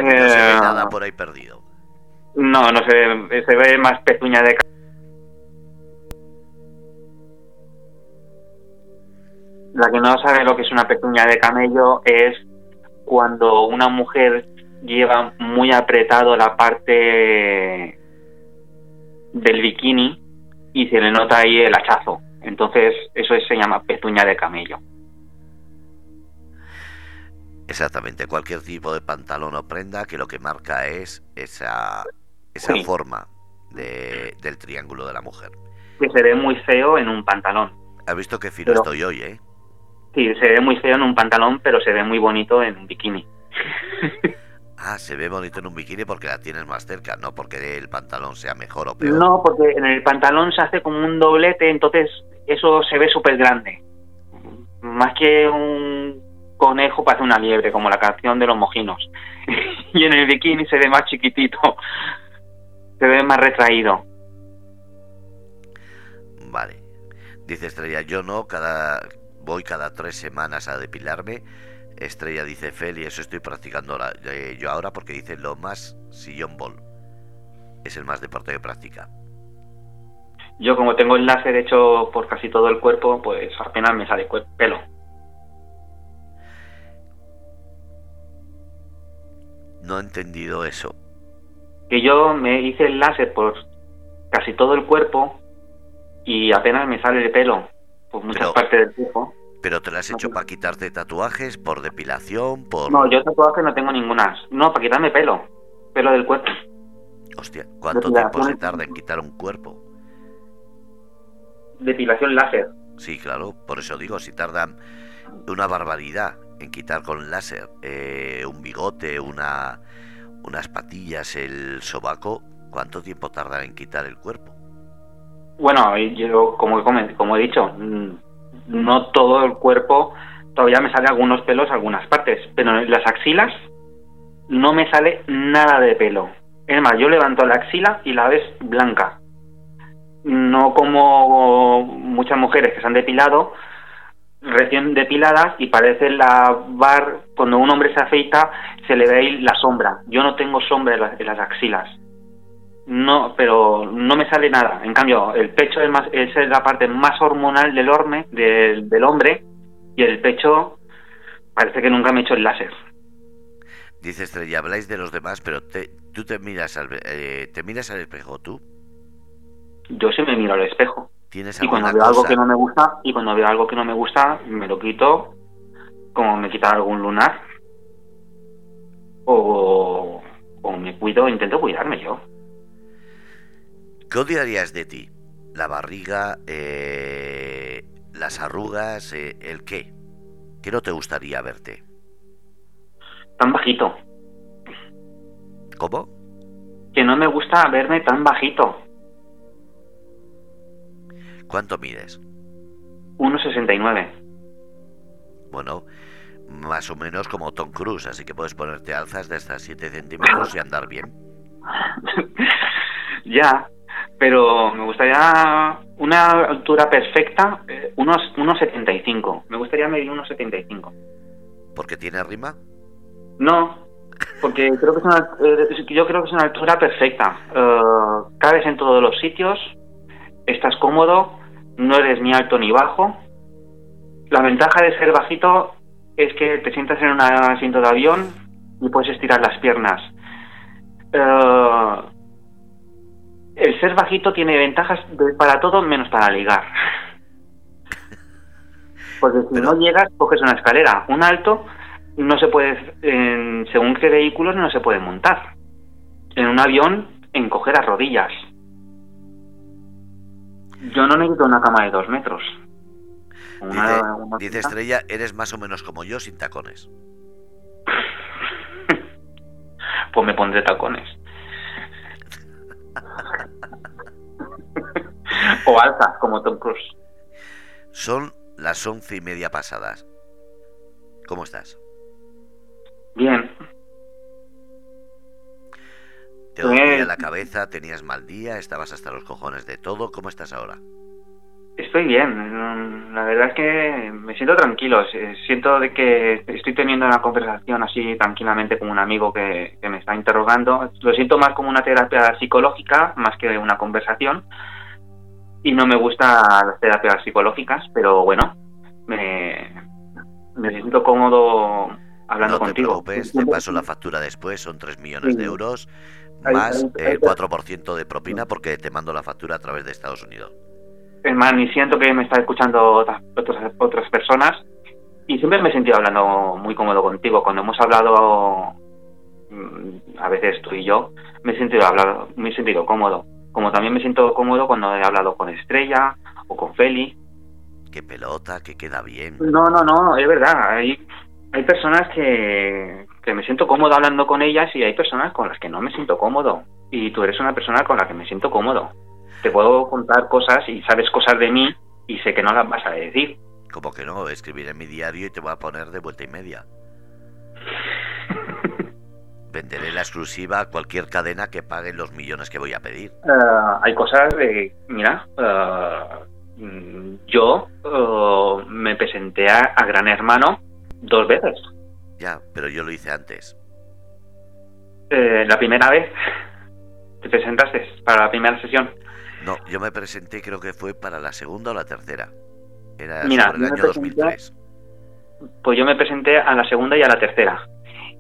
no se ve eh, nada por ahí perdido. No, no se ve, se ve más pezuña de La que no sabe lo que es una pezuña de camello es cuando una mujer lleva muy apretado la parte del bikini y se le nota ahí el hachazo. Entonces eso se llama pezuña de camello. Exactamente, cualquier tipo de pantalón o prenda que lo que marca es esa, esa forma de, del triángulo de la mujer. Que se ve muy feo en un pantalón. Has visto qué fino estoy hoy, ¿eh? Sí, se ve muy feo en un pantalón, pero se ve muy bonito en un bikini. *laughs* ah, se ve bonito en un bikini porque la tienes más cerca, no porque el pantalón sea mejor o peor. No, porque en el pantalón se hace como un doblete, entonces eso se ve súper grande. Más que un conejo parece una liebre, como la canción de los mojinos. *laughs* y en el bikini se ve más chiquitito, se ve más retraído. Vale. Dice Estrella, yo no, cada voy cada tres semanas a depilarme. Estrella dice, Feli, eso estoy practicando eh, yo ahora porque dice lo más sillón ball. Es el más deporte que practica. Yo como tengo el láser hecho por casi todo el cuerpo, pues apenas me sale pelo. No he entendido eso. Que yo me hice el láser por casi todo el cuerpo y apenas me sale de pelo por muchas partes del cuerpo. ¿Pero te lo has hecho para quitarte tatuajes, por depilación, por...? No, yo tatuajes no tengo ninguna. No, para quitarme pelo. Pelo del cuerpo. Hostia, ¿cuánto tiempo se tarda en quitar un cuerpo? Depilación láser. Sí, claro, por eso digo, si tardan una barbaridad en quitar con láser eh, un bigote, una, unas patillas, el sobaco, ¿cuánto tiempo tardará en quitar el cuerpo? Bueno, yo como, como he dicho, mm, no todo el cuerpo, todavía me sale algunos pelos, algunas partes, pero en las axilas no me sale nada de pelo. Es más, yo levanto la axila y la ves blanca. No como muchas mujeres que se han depilado, recién depiladas y parece la bar, cuando un hombre se afeita, se le ve ahí la sombra. Yo no tengo sombra en las, en las axilas. No, pero no me sale nada. En cambio, el pecho es, más, es la parte más hormonal del, horme, del, del hombre y el pecho parece que nunca me he hecho el láser. Dice Estrella, habláis de los demás, pero te, tú te miras al, eh, te miras al espejo, ¿tú? Yo sí me miro al espejo. ¿Tienes Y cuando veo algo que no me gusta, y cuando veo algo que no me gusta, me lo quito, como me quita algún lunar, o, o me cuido, intento cuidarme yo. ¿Qué odiarías de ti? ¿La barriga? eh, ¿Las arrugas? eh, ¿El qué? ¿Qué no te gustaría verte? Tan bajito, ¿Cómo? que no me gusta verme tan bajito. ¿Cuánto mides? 1,69. Bueno, más o menos como Tom Cruise, así que puedes ponerte alzas de hasta 7 centímetros y andar bien. *laughs* ya, pero me gustaría una altura perfecta, eh, unos 1,75. Me gustaría medir 1,75. ¿Porque tiene rima? No, porque *laughs* creo que es una, eh, yo creo que es una altura perfecta. Eh, cabes en todos los sitios, estás cómodo, no eres ni alto ni bajo. La ventaja de ser bajito es que te sientas en un asiento de avión y puedes estirar las piernas. Eh, el ser bajito tiene ventajas de- para todo menos para ligar. Porque si Pero- no llegas, coges una escalera. Un alto no se puede, en- según qué vehículos, no se puede montar. En un avión, encoger a rodillas. Yo no necesito una cama de dos metros. Una- Dice, una- dice Estrella, eres más o menos como yo sin tacones. *laughs* pues me pondré tacones. *laughs* o alzas, como Tom Cruise. Son las once y media pasadas. ¿Cómo estás? Bien, ¿Te dolía Bien. la cabeza? ¿Tenías mal día? ¿Estabas hasta los cojones de todo? ¿Cómo estás ahora? estoy bien. La verdad es que me siento tranquilo. Siento de que estoy teniendo una conversación así tranquilamente con un amigo que, que me está interrogando. Lo siento más como una terapia psicológica más que una conversación. Y no me gustan las terapias psicológicas, pero bueno, me, me siento cómodo hablando no te contigo. preocupes, te paso la factura después, son 3 millones de euros, más el 4% de propina porque te mando la factura a través de Estados Unidos. Es más, ni siento que me está escuchando otras, otras, otras personas y siempre me he sentido hablando muy cómodo contigo. Cuando hemos hablado, mm, a veces tú y yo, me he sentido, hablar, me he sentido cómodo. Como también me siento cómodo cuando he hablado con Estrella o con Feli. Qué pelota, que queda bien. No, no, no, es verdad. Hay, hay personas que, que me siento cómodo hablando con ellas y hay personas con las que no me siento cómodo. Y tú eres una persona con la que me siento cómodo. Te puedo contar cosas y sabes cosas de mí y sé que no las vas a decir. Como que no, escribiré mi diario y te voy a poner de vuelta y media. *laughs* Venderé la exclusiva a cualquier cadena que pague los millones que voy a pedir. Eh, hay cosas de, mira, mm, yo eh, me presenté a, a Gran Hermano dos veces. Ya, pero yo lo hice antes. Eh, la primera vez te presentaste para la primera sesión. No, yo me presenté creo que fue para la segunda o la tercera. Era Mira, sobre el año presenté- 2003. Pues yo me presenté a la segunda y a la tercera.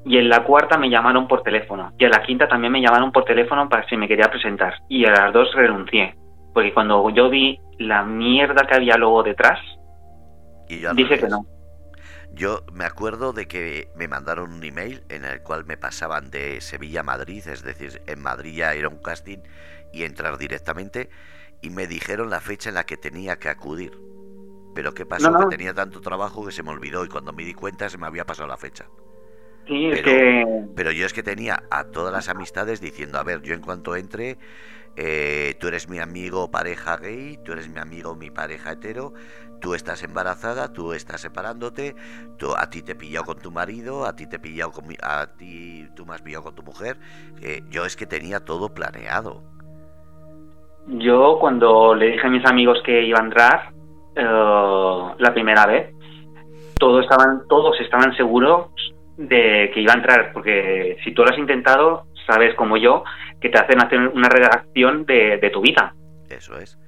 Y en la cuarta me llamaron por teléfono. Y a la quinta también me llamaron por teléfono para si me quería presentar. Y a las dos renuncié. Porque cuando yo vi la mierda que había luego detrás, Y yo dije que no. Yo me acuerdo de que me mandaron un email en el cual me pasaban de Sevilla a Madrid, es decir, en Madrid ya era un casting y entrar directamente, y me dijeron la fecha en la que tenía que acudir. Pero ¿qué pasó? No, no. Que tenía tanto trabajo que se me olvidó y cuando me di cuenta se me había pasado la fecha. Sí, es Pero- que Pero yo es que tenía a todas las amistades diciendo, a ver, yo en cuanto entre, eh, tú eres mi amigo pareja gay, tú eres mi amigo mi pareja hetero, tú estás embarazada, tú estás separándote, tú, a ti te he pillado con tu marido, a ti te he pillado con mi- a ti tú me has pillado con tu mujer. eh, yo es que tenía todo planeado. Yo cuando le dije a mis amigos que iba a entrar eh, la primera vez, todos estaban, todos estaban seguros de que iba a entrar, porque si tú lo has intentado, sabes como yo, que te hacen hacer una redacción de, tu vida. Eso es.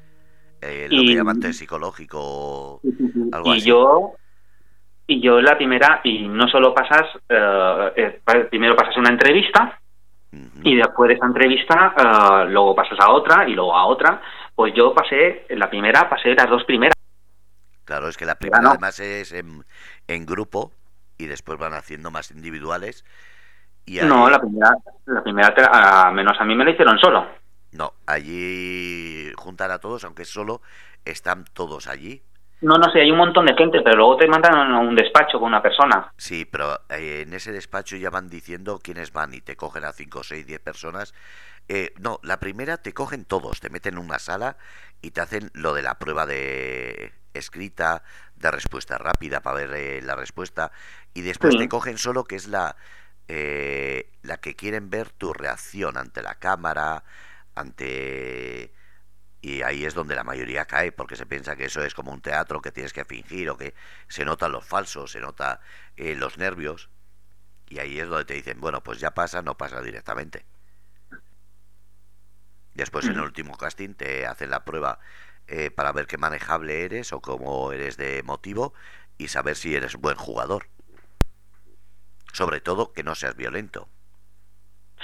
Eh, lo que llaman psicológico algo y yo y yo la primera y no solo pasas eh, eh, primero pasas una entrevista y después de esa entrevista luego pasas a otra y luego a otra. Pues yo pasé la primera pasé las dos primeras. Claro es que la primera además es en, en grupo y después van haciendo más individuales no, la primera, la primera, a menos a mí me la hicieron solo. No, allí juntar a todos, aunque solo, están todos allí. No, no sé, hay un montón de gente, pero luego te mandan a un despacho con una persona. Sí, pero eh, en ese despacho ya van diciendo quiénes van y te cogen a 5, 6, 10 personas. Eh, no, la primera te cogen todos, te meten en una sala y te hacen lo de la prueba de escrita, de respuesta rápida para ver eh, la respuesta. Y después te cogen solo, que es la, eh, la que quieren ver tu reacción ante la cámara, ante... Y ahí es donde la mayoría cae, porque se piensa que eso es como un teatro que tienes que fingir o que se notan los falsos, se nota eh, los nervios. Y ahí es donde te dicen, bueno, pues ya pasa, no pasa directamente. Después en el último casting te hacen la prueba eh, para ver qué manejable eres o cómo eres de motivo y saber si eres buen jugador. Sobre todo que no seas violento.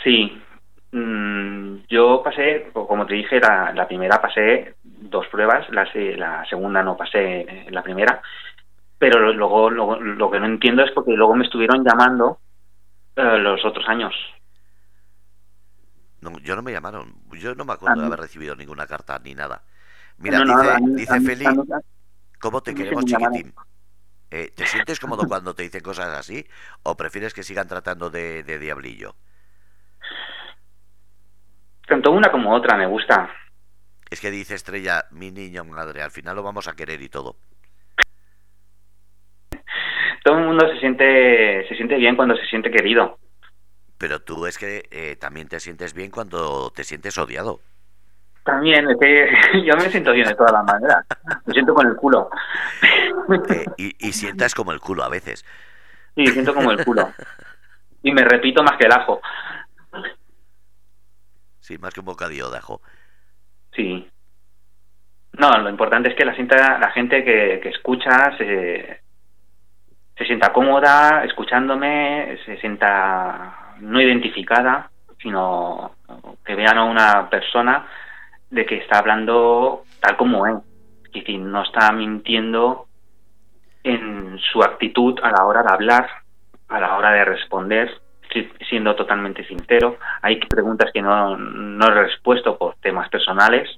Sí. Mm, yo pasé, como te dije, la, primera pasé dos pruebas, la, la segunda no pasé la primera, pero luego, lo que no entiendo es porque luego me estuvieron llamando eh, los otros años. No, yo no me llamaron, yo no me acuerdo de haber recibido ninguna carta ni nada. Mira, dice, dice Feli, ¿cómo te queremos chiquitín? Eh, ¿Te sientes cómodo cuando te dicen cosas así? ¿O prefieres que sigan tratando de, diablillo? Tanto una como otra me gusta. Es que dice Estrella, mi niño madre, al final lo vamos a querer y todo. Todo el mundo se siente, se siente bien cuando se siente querido. Pero tú es que eh, también te sientes bien cuando te sientes odiado. También, es que *laughs* yo me siento bien de todas las maneras. Me siento con el culo. Eh, *laughs* y, sientas como el culo a veces. Sí, siento como el culo. Y me repito más que el ajo. Sí, más que un bocadillo de ajo. Sí. No, lo importante es que la, sienta, la gente que, que escucha se, se sienta cómoda escuchándome, se sienta no identificada, sino que vean a una persona de que está hablando tal como es. Es decir, no está mintiendo en su actitud a la hora de hablar, a la hora de responder, siendo totalmente sincero. Hay preguntas que no, no he respuesto por temas personales,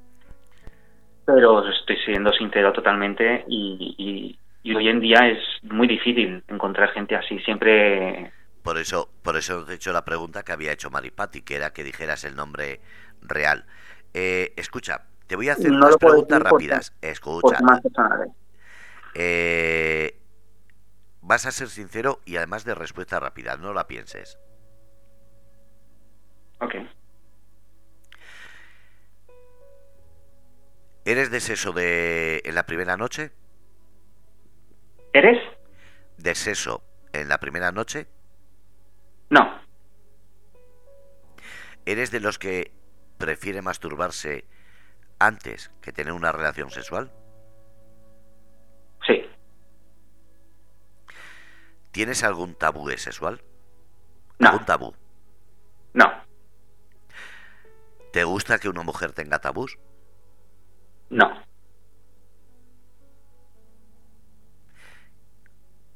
pero estoy siendo sincero totalmente y, y, hoy en día es muy difícil encontrar gente así. Siempre por eso, por eso he hecho la pregunta que había hecho Maripati, que era que dijeras el nombre real. Eh, escucha, te voy a hacer unas preguntas rápidas. escucha. Eh, vas a ser sincero y además de respuesta rápida, no la pienses. Ok. ¿Eres de seso de en la primera noche? ¿Eres? ¿De seso en la primera noche? No. ¿Eres de los que prefiere masturbarse antes que tener una relación sexual? Sí. ¿Tienes algún tabú sexual? No. ¿Algún tabú? No. ¿Te gusta que una mujer tenga tabús? No.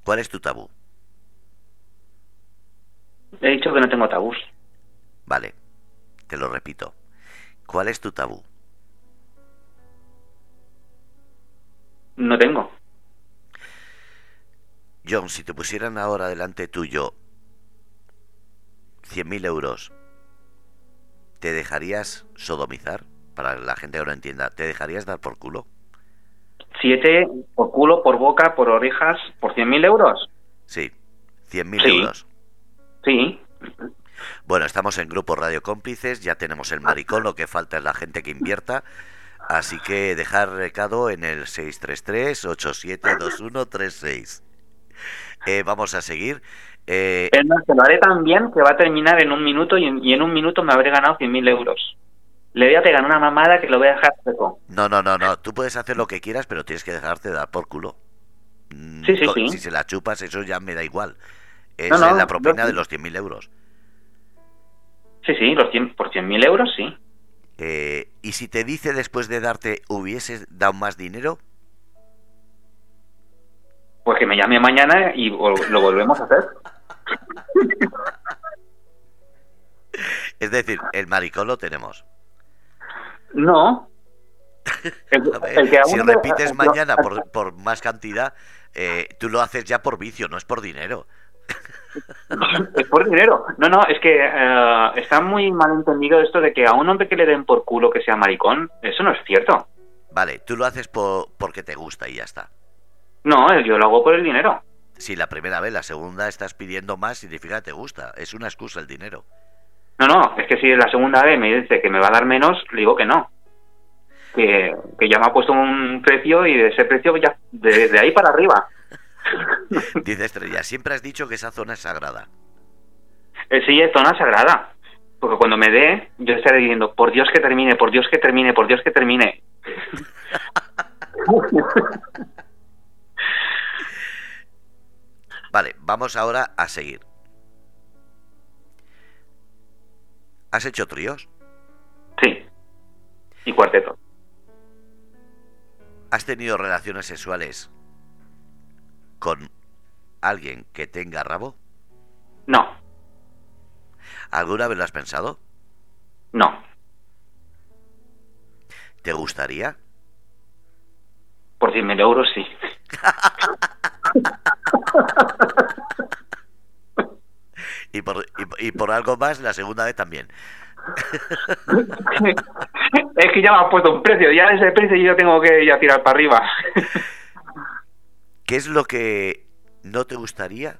¿Cuál es tu tabú? He dicho que no tengo tabús. Vale, te lo repito. ¿Cuál es tu tabú? No tengo. John, si te pusieran ahora delante tuyo 100.000 euros, ¿te dejarías sodomizar? Para la gente que no entienda, ¿te dejarías dar por culo? ¿Siete por culo, por boca, por orejas, por 100.000 euros? Sí, 100.000 euros. Sí. Bueno, estamos en Grupo Radio Cómplices, ya tenemos el maricón, lo que falta es la gente que invierta. Así que dejar recado en el 633-872136. Eh, vamos a seguir. Eh, Es más, que lo haré tan bien que va a terminar en un minuto y en, y en un minuto me habré ganado 100.000 euros. Le voy a pegar una mamada que lo voy a dejar seco. no, no, no, no. Tú puedes hacer lo que quieras, pero tienes que dejarte dar por culo. Mm, Sí, sí, co- sí. Si se la chupas, eso ya me da igual. Es No, no, eh, la propina de los 100.000 euros. Sí, sí, los 100, por 100.000 euros sí. Eh, y si te dice después de darte, hubieses dado más dinero, Pues que me llame mañana y lo volvemos a hacer. es decir, el maricón lo tenemos. No. *laughs* El, A ver, el que si repites mañana por, por más cantidad, eh, tú lo haces ya por vicio, no es por dinero. *laughs* Es por dinero. No, no, es que eh, está muy mal entendido esto de que a un hombre que le den por culo que sea maricón, eso no es cierto. Vale, tú lo haces por, porque te gusta y ya está. No, yo lo hago por el dinero. Si la primera vez, la segunda estás pidiendo más, significa que te gusta. Es una excusa el dinero. No, no, es que si la segunda vez me dice que me va a dar menos, le digo que no. Que, que ya me ha puesto un precio y de ese precio ya, de, de ahí para arriba. *laughs* Dice Estrella, siempre has dicho que esa zona es sagrada. Eh, sí, es zona sagrada. Porque cuando me dé, yo estaré diciendo, por Dios que termine, por Dios que termine, por Dios que termine. *laughs* Vale, vamos ahora a seguir. ¿Has hecho tríos? Sí. Y cuarteto. ¿Has tenido relaciones sexuales con alguien que tenga rabo? No, ¿Alguna vez lo has pensado? no. ¿Te gustaría? Por 100.000 euros sí. *laughs* Y por, y, y por algo más la segunda vez también. *laughs* es que ya me has puesto un precio, ya ese precio yo tengo que ir a tirar para arriba. *laughs* ¿Qué es lo que no te gustaría?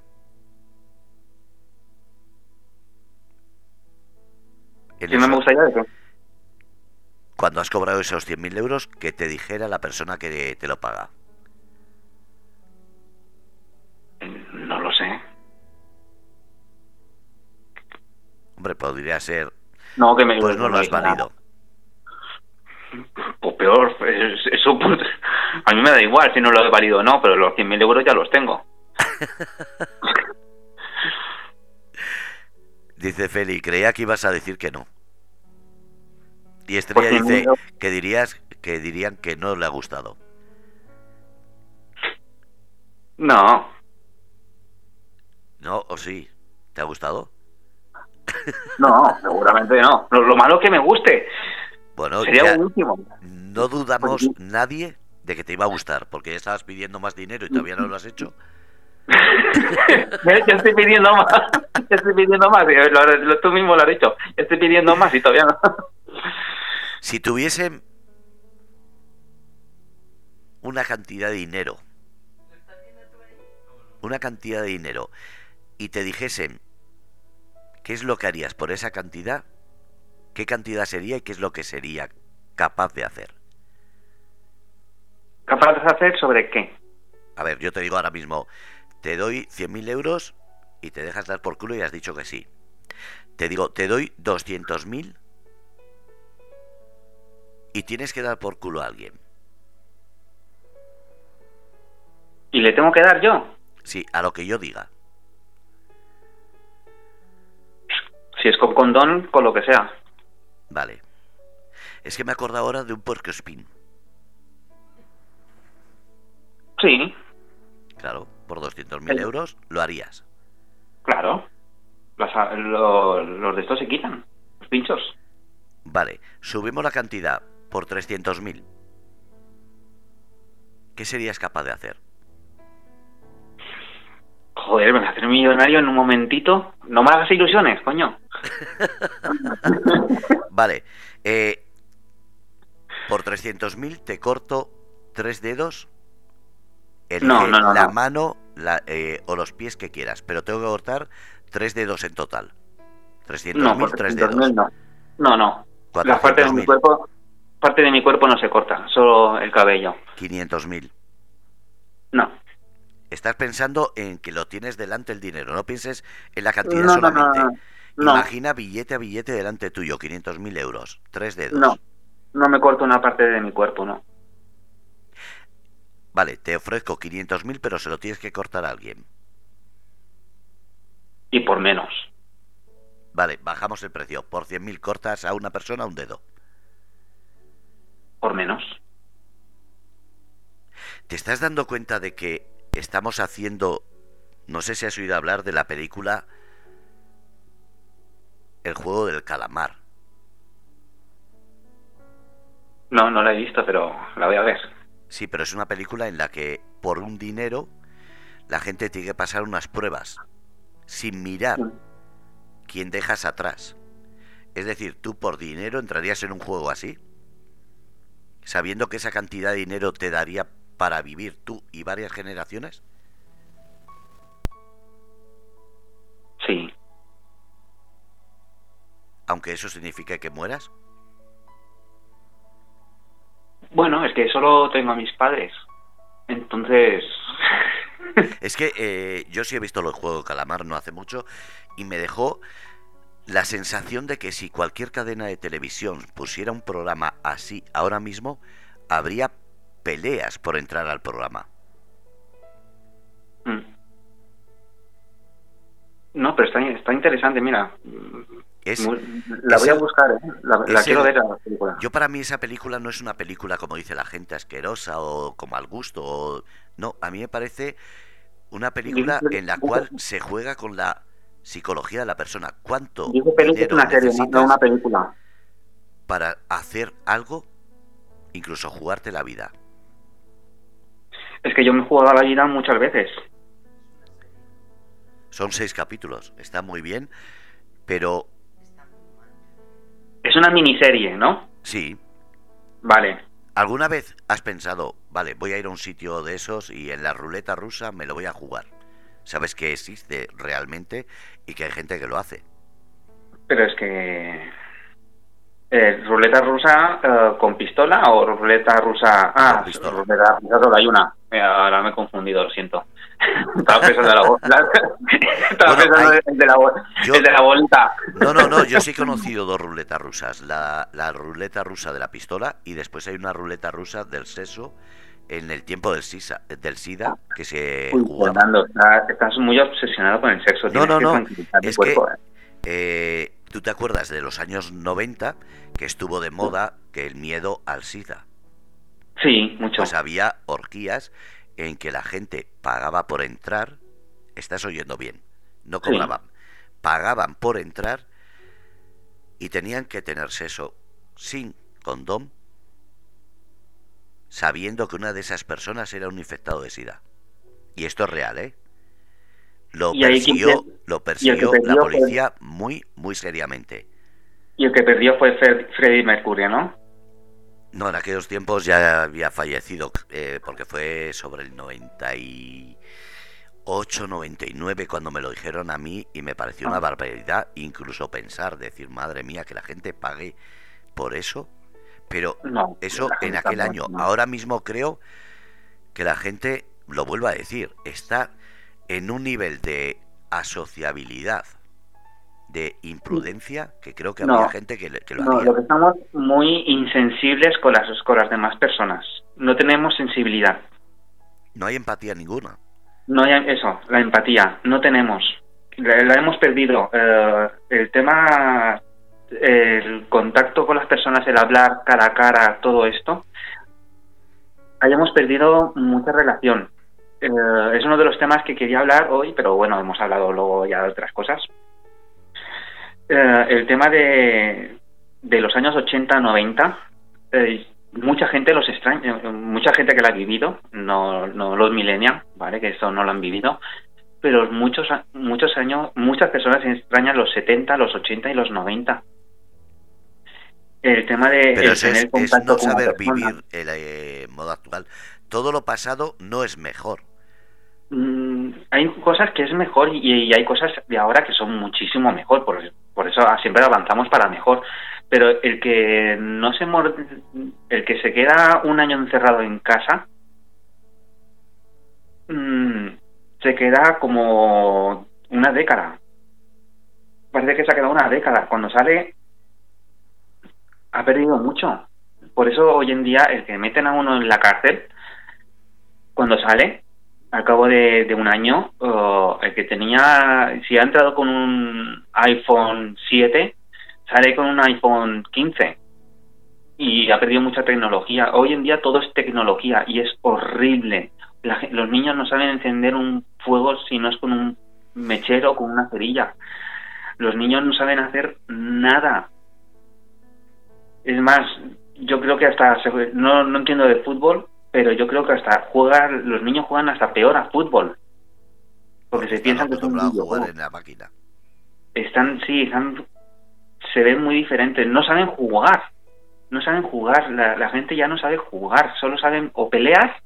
Si no me gustaría eso. Cuando has cobrado esos 100.000 euros, que te dijera la persona que te lo paga. No lo sé. Hombre, podría ser, No, que me pues no lo has valido. Pues peor, es- eso pues, a mí me da igual si no lo he valido o no, pero los 100.000 euros ya los tengo. *laughs* Dice Feli, creía que ibas a decir que no. Y Estrella Pues dice no. que dirías que dirían que no le ha gustado. No, ¿No? ¿O sí? ¿Te ha gustado? *laughs* no, seguramente no. Lo, lo malo es que me guste. Bueno, Sería ya buenísimo. no dudamos nadie de que te iba a gustar, porque ya estabas pidiendo más dinero y todavía no lo has hecho. *laughs* ya estoy pidiendo más. Ya estoy pidiendo más. Lo, lo- tú mismo lo has dicho. Estoy pidiendo más y todavía no. *laughs* Si tuviesen una cantidad de dinero, una cantidad de dinero, y te dijesen qué es lo que harías por esa cantidad, qué cantidad sería y qué es lo que sería capaz de hacer. ¿Capaz de hacer sobre qué? A ver, yo te digo ahora mismo, te doy 100.000 euros y te dejas dar por culo y has dicho que sí. Te digo, te doy 200.000 y tienes que dar por culo a alguien. ¿Y le tengo que dar yo? Sí, a lo que yo diga. Si es con condón, con lo que sea. Vale. Es que me acuerdo ahora de un spin. Sí, Claro, por 200.000 Sí. euros lo harías. claro. Lo- los de estos se quitan. Los pinchos. Vale, subimos la cantidad por 300.000. ¿Qué serías capaz de hacer? Joder, me voy a hacer millonario en un momentito. No me hagas ilusiones, coño. *laughs* Vale, eh, por 300.000 te corto tres dedos, No, no, no, la no. mano la- eh, o los pies que quieras, pero tengo que cortar tres dedos en total. 300.000, No, por tres 300.000 dedos. no. No, no. La parte de mi 400.000, cuerpo, parte de mi cuerpo no se corta, solo el cabello. 500.000. No. Estás pensando en que lo tienes delante el dinero, no pienses en la cantidad solamente. Imagina billete a billete delante tuyo, 500.000 euros, tres dedos. No, no me corto una parte de mi cuerpo, no. Vale, te ofrezco 500.000, pero se lo tienes que cortar a alguien. Y por menos. Vale, bajamos el precio. Por 100.000 cortas a una persona un dedo. Por menos. ¿Te estás dando cuenta de que estamos haciendo, no sé si has oído hablar de la película El juego del calamar? No, no la he visto, pero la voy a ver. Sí, pero es una película en la que por un dinero la gente tiene que pasar unas pruebas sin mirar quién dejas atrás. Es decir, tú por dinero entrarías en un juego así, sabiendo que esa cantidad de dinero te daría para vivir tú y varias generaciones? Sí. Aunque eso signifique que mueras. Bueno, es que solo tengo a mis padres. Entonces... *laughs* es que eh, yo sí he visto los juegos de calamar no hace mucho y me dejó la sensación de que si cualquier cadena de televisión pusiera un programa así ahora mismo, habría peleas por entrar al programa. Mm. No, pero está, está interesante, mira. La voy a buscar, ¿eh? la, quiero ver la película. Yo para mí esa película no es una película como dice la gente asquerosa o como al gusto. no, a mí me parece una película en la cual se juega con la psicología de la persona. ¿Cuánto es una serie, no una película. Para hacer algo, incluso jugarte la vida. Es que yo me he jugado a la vida muchas veces. Son seis capítulos, está muy bien, pero... Es una miniserie, ¿no? Sí. Vale. ¿Alguna vez has pensado, vale, voy a ir a un sitio de esos y en la ruleta rusa me lo voy a jugar? Sabes que existe realmente y que hay gente que lo hace. Pero es que eh, ¿Ruleta rusa eh, con pistola o ruleta rusa? Ah, ruleta rusa solo hay una. Eh, ahora me he confundido, lo siento. Estaba pensando en la, Estaba pensando en de la, el de la bolita. No, no, no, yo sí he conocido dos ruletas rusas. La, la ruleta rusa de la pistola y después hay una ruleta rusa del sexo en el tiempo del, SISA, del SIDA que se Uy, Fernando, estás muy obsesionado con el sexo. No, no, no. Es que eh, tú te acuerdas de los años 90 que estuvo de moda que el miedo al SIDA. Sí, mucho. Pues había orgías en que la gente pagaba por entrar, estás oyendo bien, no cobraban, pagaban por entrar y tenían que tener sexo sin condón, sabiendo que una de esas personas era un infectado de SIDA. Y esto es real, ¿eh? Lo persiguió, lo persiguió la policía muy, muy seriamente. Y el que perdió fue Freddy Mercury, ¿no? No, en aquellos tiempos ya había fallecido, eh, porque fue sobre el 98, 99 cuando me lo dijeron a mí y me pareció una ah. barbaridad incluso pensar, decir, madre mía, que la gente pague por eso. Pero eso en aquel año. Ahora mismo creo que la gente, lo vuelvo a decir, está en un nivel de asociabilidad, de imprudencia, que creo que había gente que, que lo no, Lo que estamos muy insensibles con las, con las demás personas. No tenemos sensibilidad. No hay empatía ninguna. No hay eso, la empatía, no tenemos. La, hemos perdido. Eh, el tema, el contacto con las personas, el hablar cara a cara, todo esto, hayamos perdido mucha relación. Eh, es uno de los temas que quería hablar hoy, pero bueno, hemos hablado luego ya de otras cosas. Eh, el tema de, de los años 80, 90, eh, mucha gente los extraña, mucha gente que lo ha vivido, no, no los millennials, ¿vale? Que eso no lo han vivido, pero muchos, muchos años, muchas personas extrañan los 70, los 80 y los 90 el tema de Pero es, no saber vivir el modo actual. Todo lo pasado no es mejor. Mm, hay cosas que es mejor y, hay cosas de ahora que son muchísimo mejor, por, por eso siempre avanzamos para mejor. Pero el que no se el que se queda un año encerrado en casa, mm, se queda como una década. Parece que se ha quedado una década. Cuando sale, ha perdido mucho. Por eso hoy en día el que meten a uno en la cárcel, cuando sale, al cabo de, un año, el que tenía, si ha entrado con un iPhone 7, sale con un iPhone 15 y ha perdido mucha tecnología. Hoy en día todo es tecnología y es horrible. los niños no saben encender un fuego si no es con un mechero o con una cerilla. Los niños no saben hacer nada. Es más, yo creo que hasta no, no entiendo de fútbol, pero yo creo que hasta jugar los niños juegan hasta peor a fútbol porque, se piensan que son jugar en la máquina. Están sí, están se ven muy diferentes, no saben jugar. No saben jugar, la, gente ya no sabe jugar, solo saben o pelear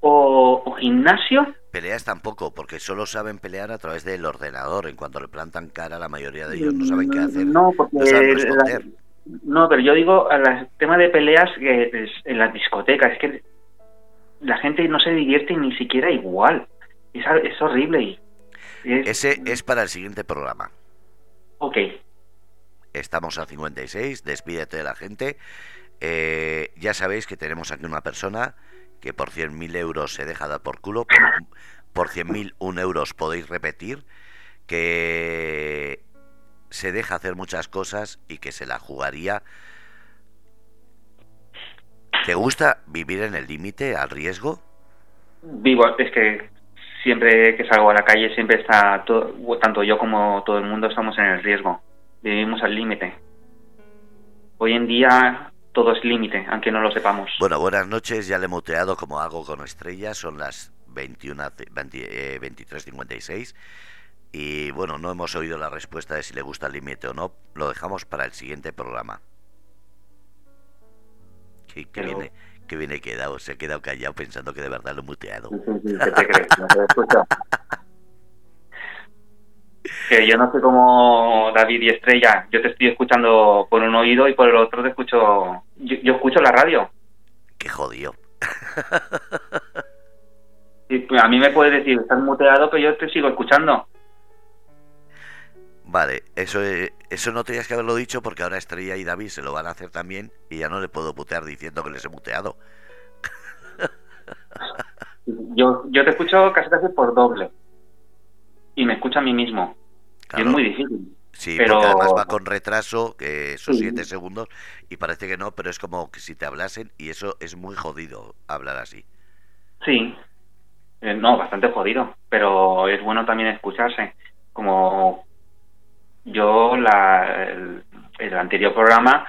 o, gimnasio. Peleas tampoco, porque solo saben pelear a través del ordenador. En cuanto le plantan cara, la mayoría de ellos no saben qué hacer. No, porque no, pero yo digo, el tema de peleas en las discotecas, es que la gente no se divierte ni siquiera igual. Es, es horrible. Y Ese es para el siguiente programa. Ok. Estamos a 56, despídete de la gente. Eh, ya sabéis que tenemos aquí una persona que por 100.000 euros se deja dar por culo. Por, por 100.000 un euros podéis repetir que se deja hacer muchas cosas y que se la jugaría. ¿Te gusta vivir en el límite, al riesgo? Vivo, es que siempre que salgo a la calle siempre está, todo, tanto yo como todo el mundo estamos en el riesgo. Vivimos al límite. Hoy en día todo es límite, aunque no lo sepamos. Bueno, buenas noches, ya le he muteado como hago con estrellas, son las 21, 23.56 y bueno, no hemos oído la respuesta de si le gusta el límite o no. Lo dejamos para el siguiente programa. Que, viene, que viene quedado, se ha quedado callado pensando que de verdad lo he muteado. ¿Qué te crees? que yo no sé cómo David y Estrella, yo te estoy escuchando por un oído y por el otro te escucho. Yo, escucho la radio. Qué jodido. a mí me puedes decir, estás muteado, pero yo te sigo escuchando. Vale, eso, eso no tenías que haberlo dicho porque ahora Estrella y David se lo van a hacer también y ya no le puedo putear diciendo que les he muteado. *laughs* yo, yo te escucho casi casi por doble y me escucha a mí mismo. es muy difícil. Sí, pero porque además va con retraso, que son siete segundos, y parece que no, pero es como que si te hablasen, y eso es muy jodido hablar así. Sí, eh, no, bastante jodido, pero es bueno también escucharse. Como yo la, el, anterior programa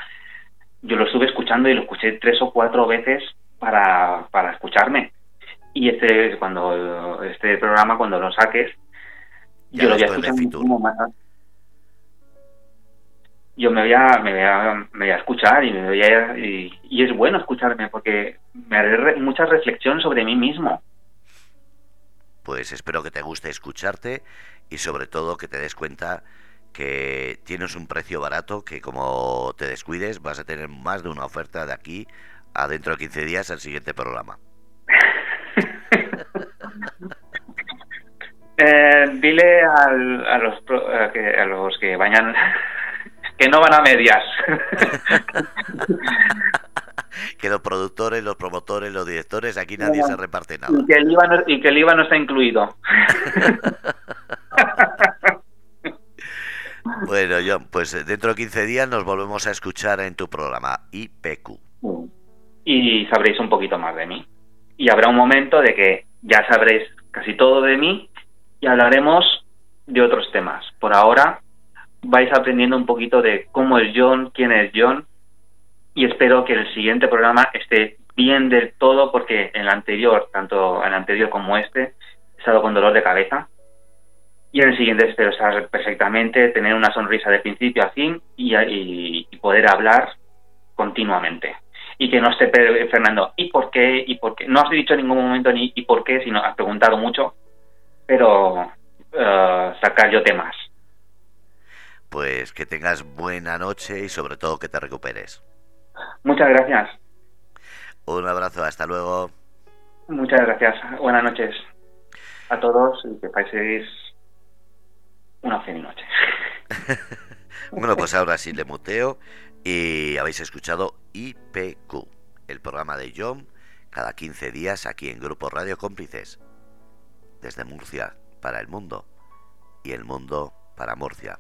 yo lo estuve escuchando y lo escuché tres o cuatro veces para, para escucharme. Y este cuando este programa cuando lo saques yo lo voy a escuchar muchísimo más yo me voy a me voy a, me voy a escuchar y me voy a, y, y, es bueno escucharme porque me haré mucha reflexión sobre mí mismo. Pues espero que te guste escucharte y sobre todo que te des cuenta que tienes un precio barato que como te descuides vas a tener más de una oferta de aquí a dentro de 15 días al siguiente programa. *laughs* eh, dile al, a, los, que, a los que vayan *laughs* que no van a medias. *laughs* que los productores, los promotores, los directores, aquí nadie se reparte nada. Y que el IVA no, y que el IVA no está incluido. Bueno, John, pues eh, dentro de 15 días nos volvemos a escuchar en tu programa IPQ. Y sabréis un poquito más de mí. Y habrá un momento de que ya sabréis casi todo de mí y hablaremos de otros temas. Por ahora vais aprendiendo un poquito de cómo es John, quién es John y espero que el siguiente programa esté bien del todo porque en el anterior, tanto en el anterior como este, he estado con dolor de cabeza y en el siguiente espero estar perfectamente, tener una sonrisa de principio a fin y, poder hablar continuamente. Y que no esté Fernando, ¿y por qué? ¿Y por qué? No has dicho en ningún momento ni ¿y por qué? sino has preguntado mucho, pero eh, sacar yo temas. Pues que tengas buena noche y sobre todo que te recuperes. Muchas gracias. Un abrazo, hasta luego. Muchas gracias. Buenas noches. a todos y que paséis una noche. *laughs* bueno, pues ahora sí le muteo y habéis escuchado IPQ, el programa de John, cada 15 días aquí en Grupo Radio Cómplices, desde Murcia para el mundo y el mundo para Murcia.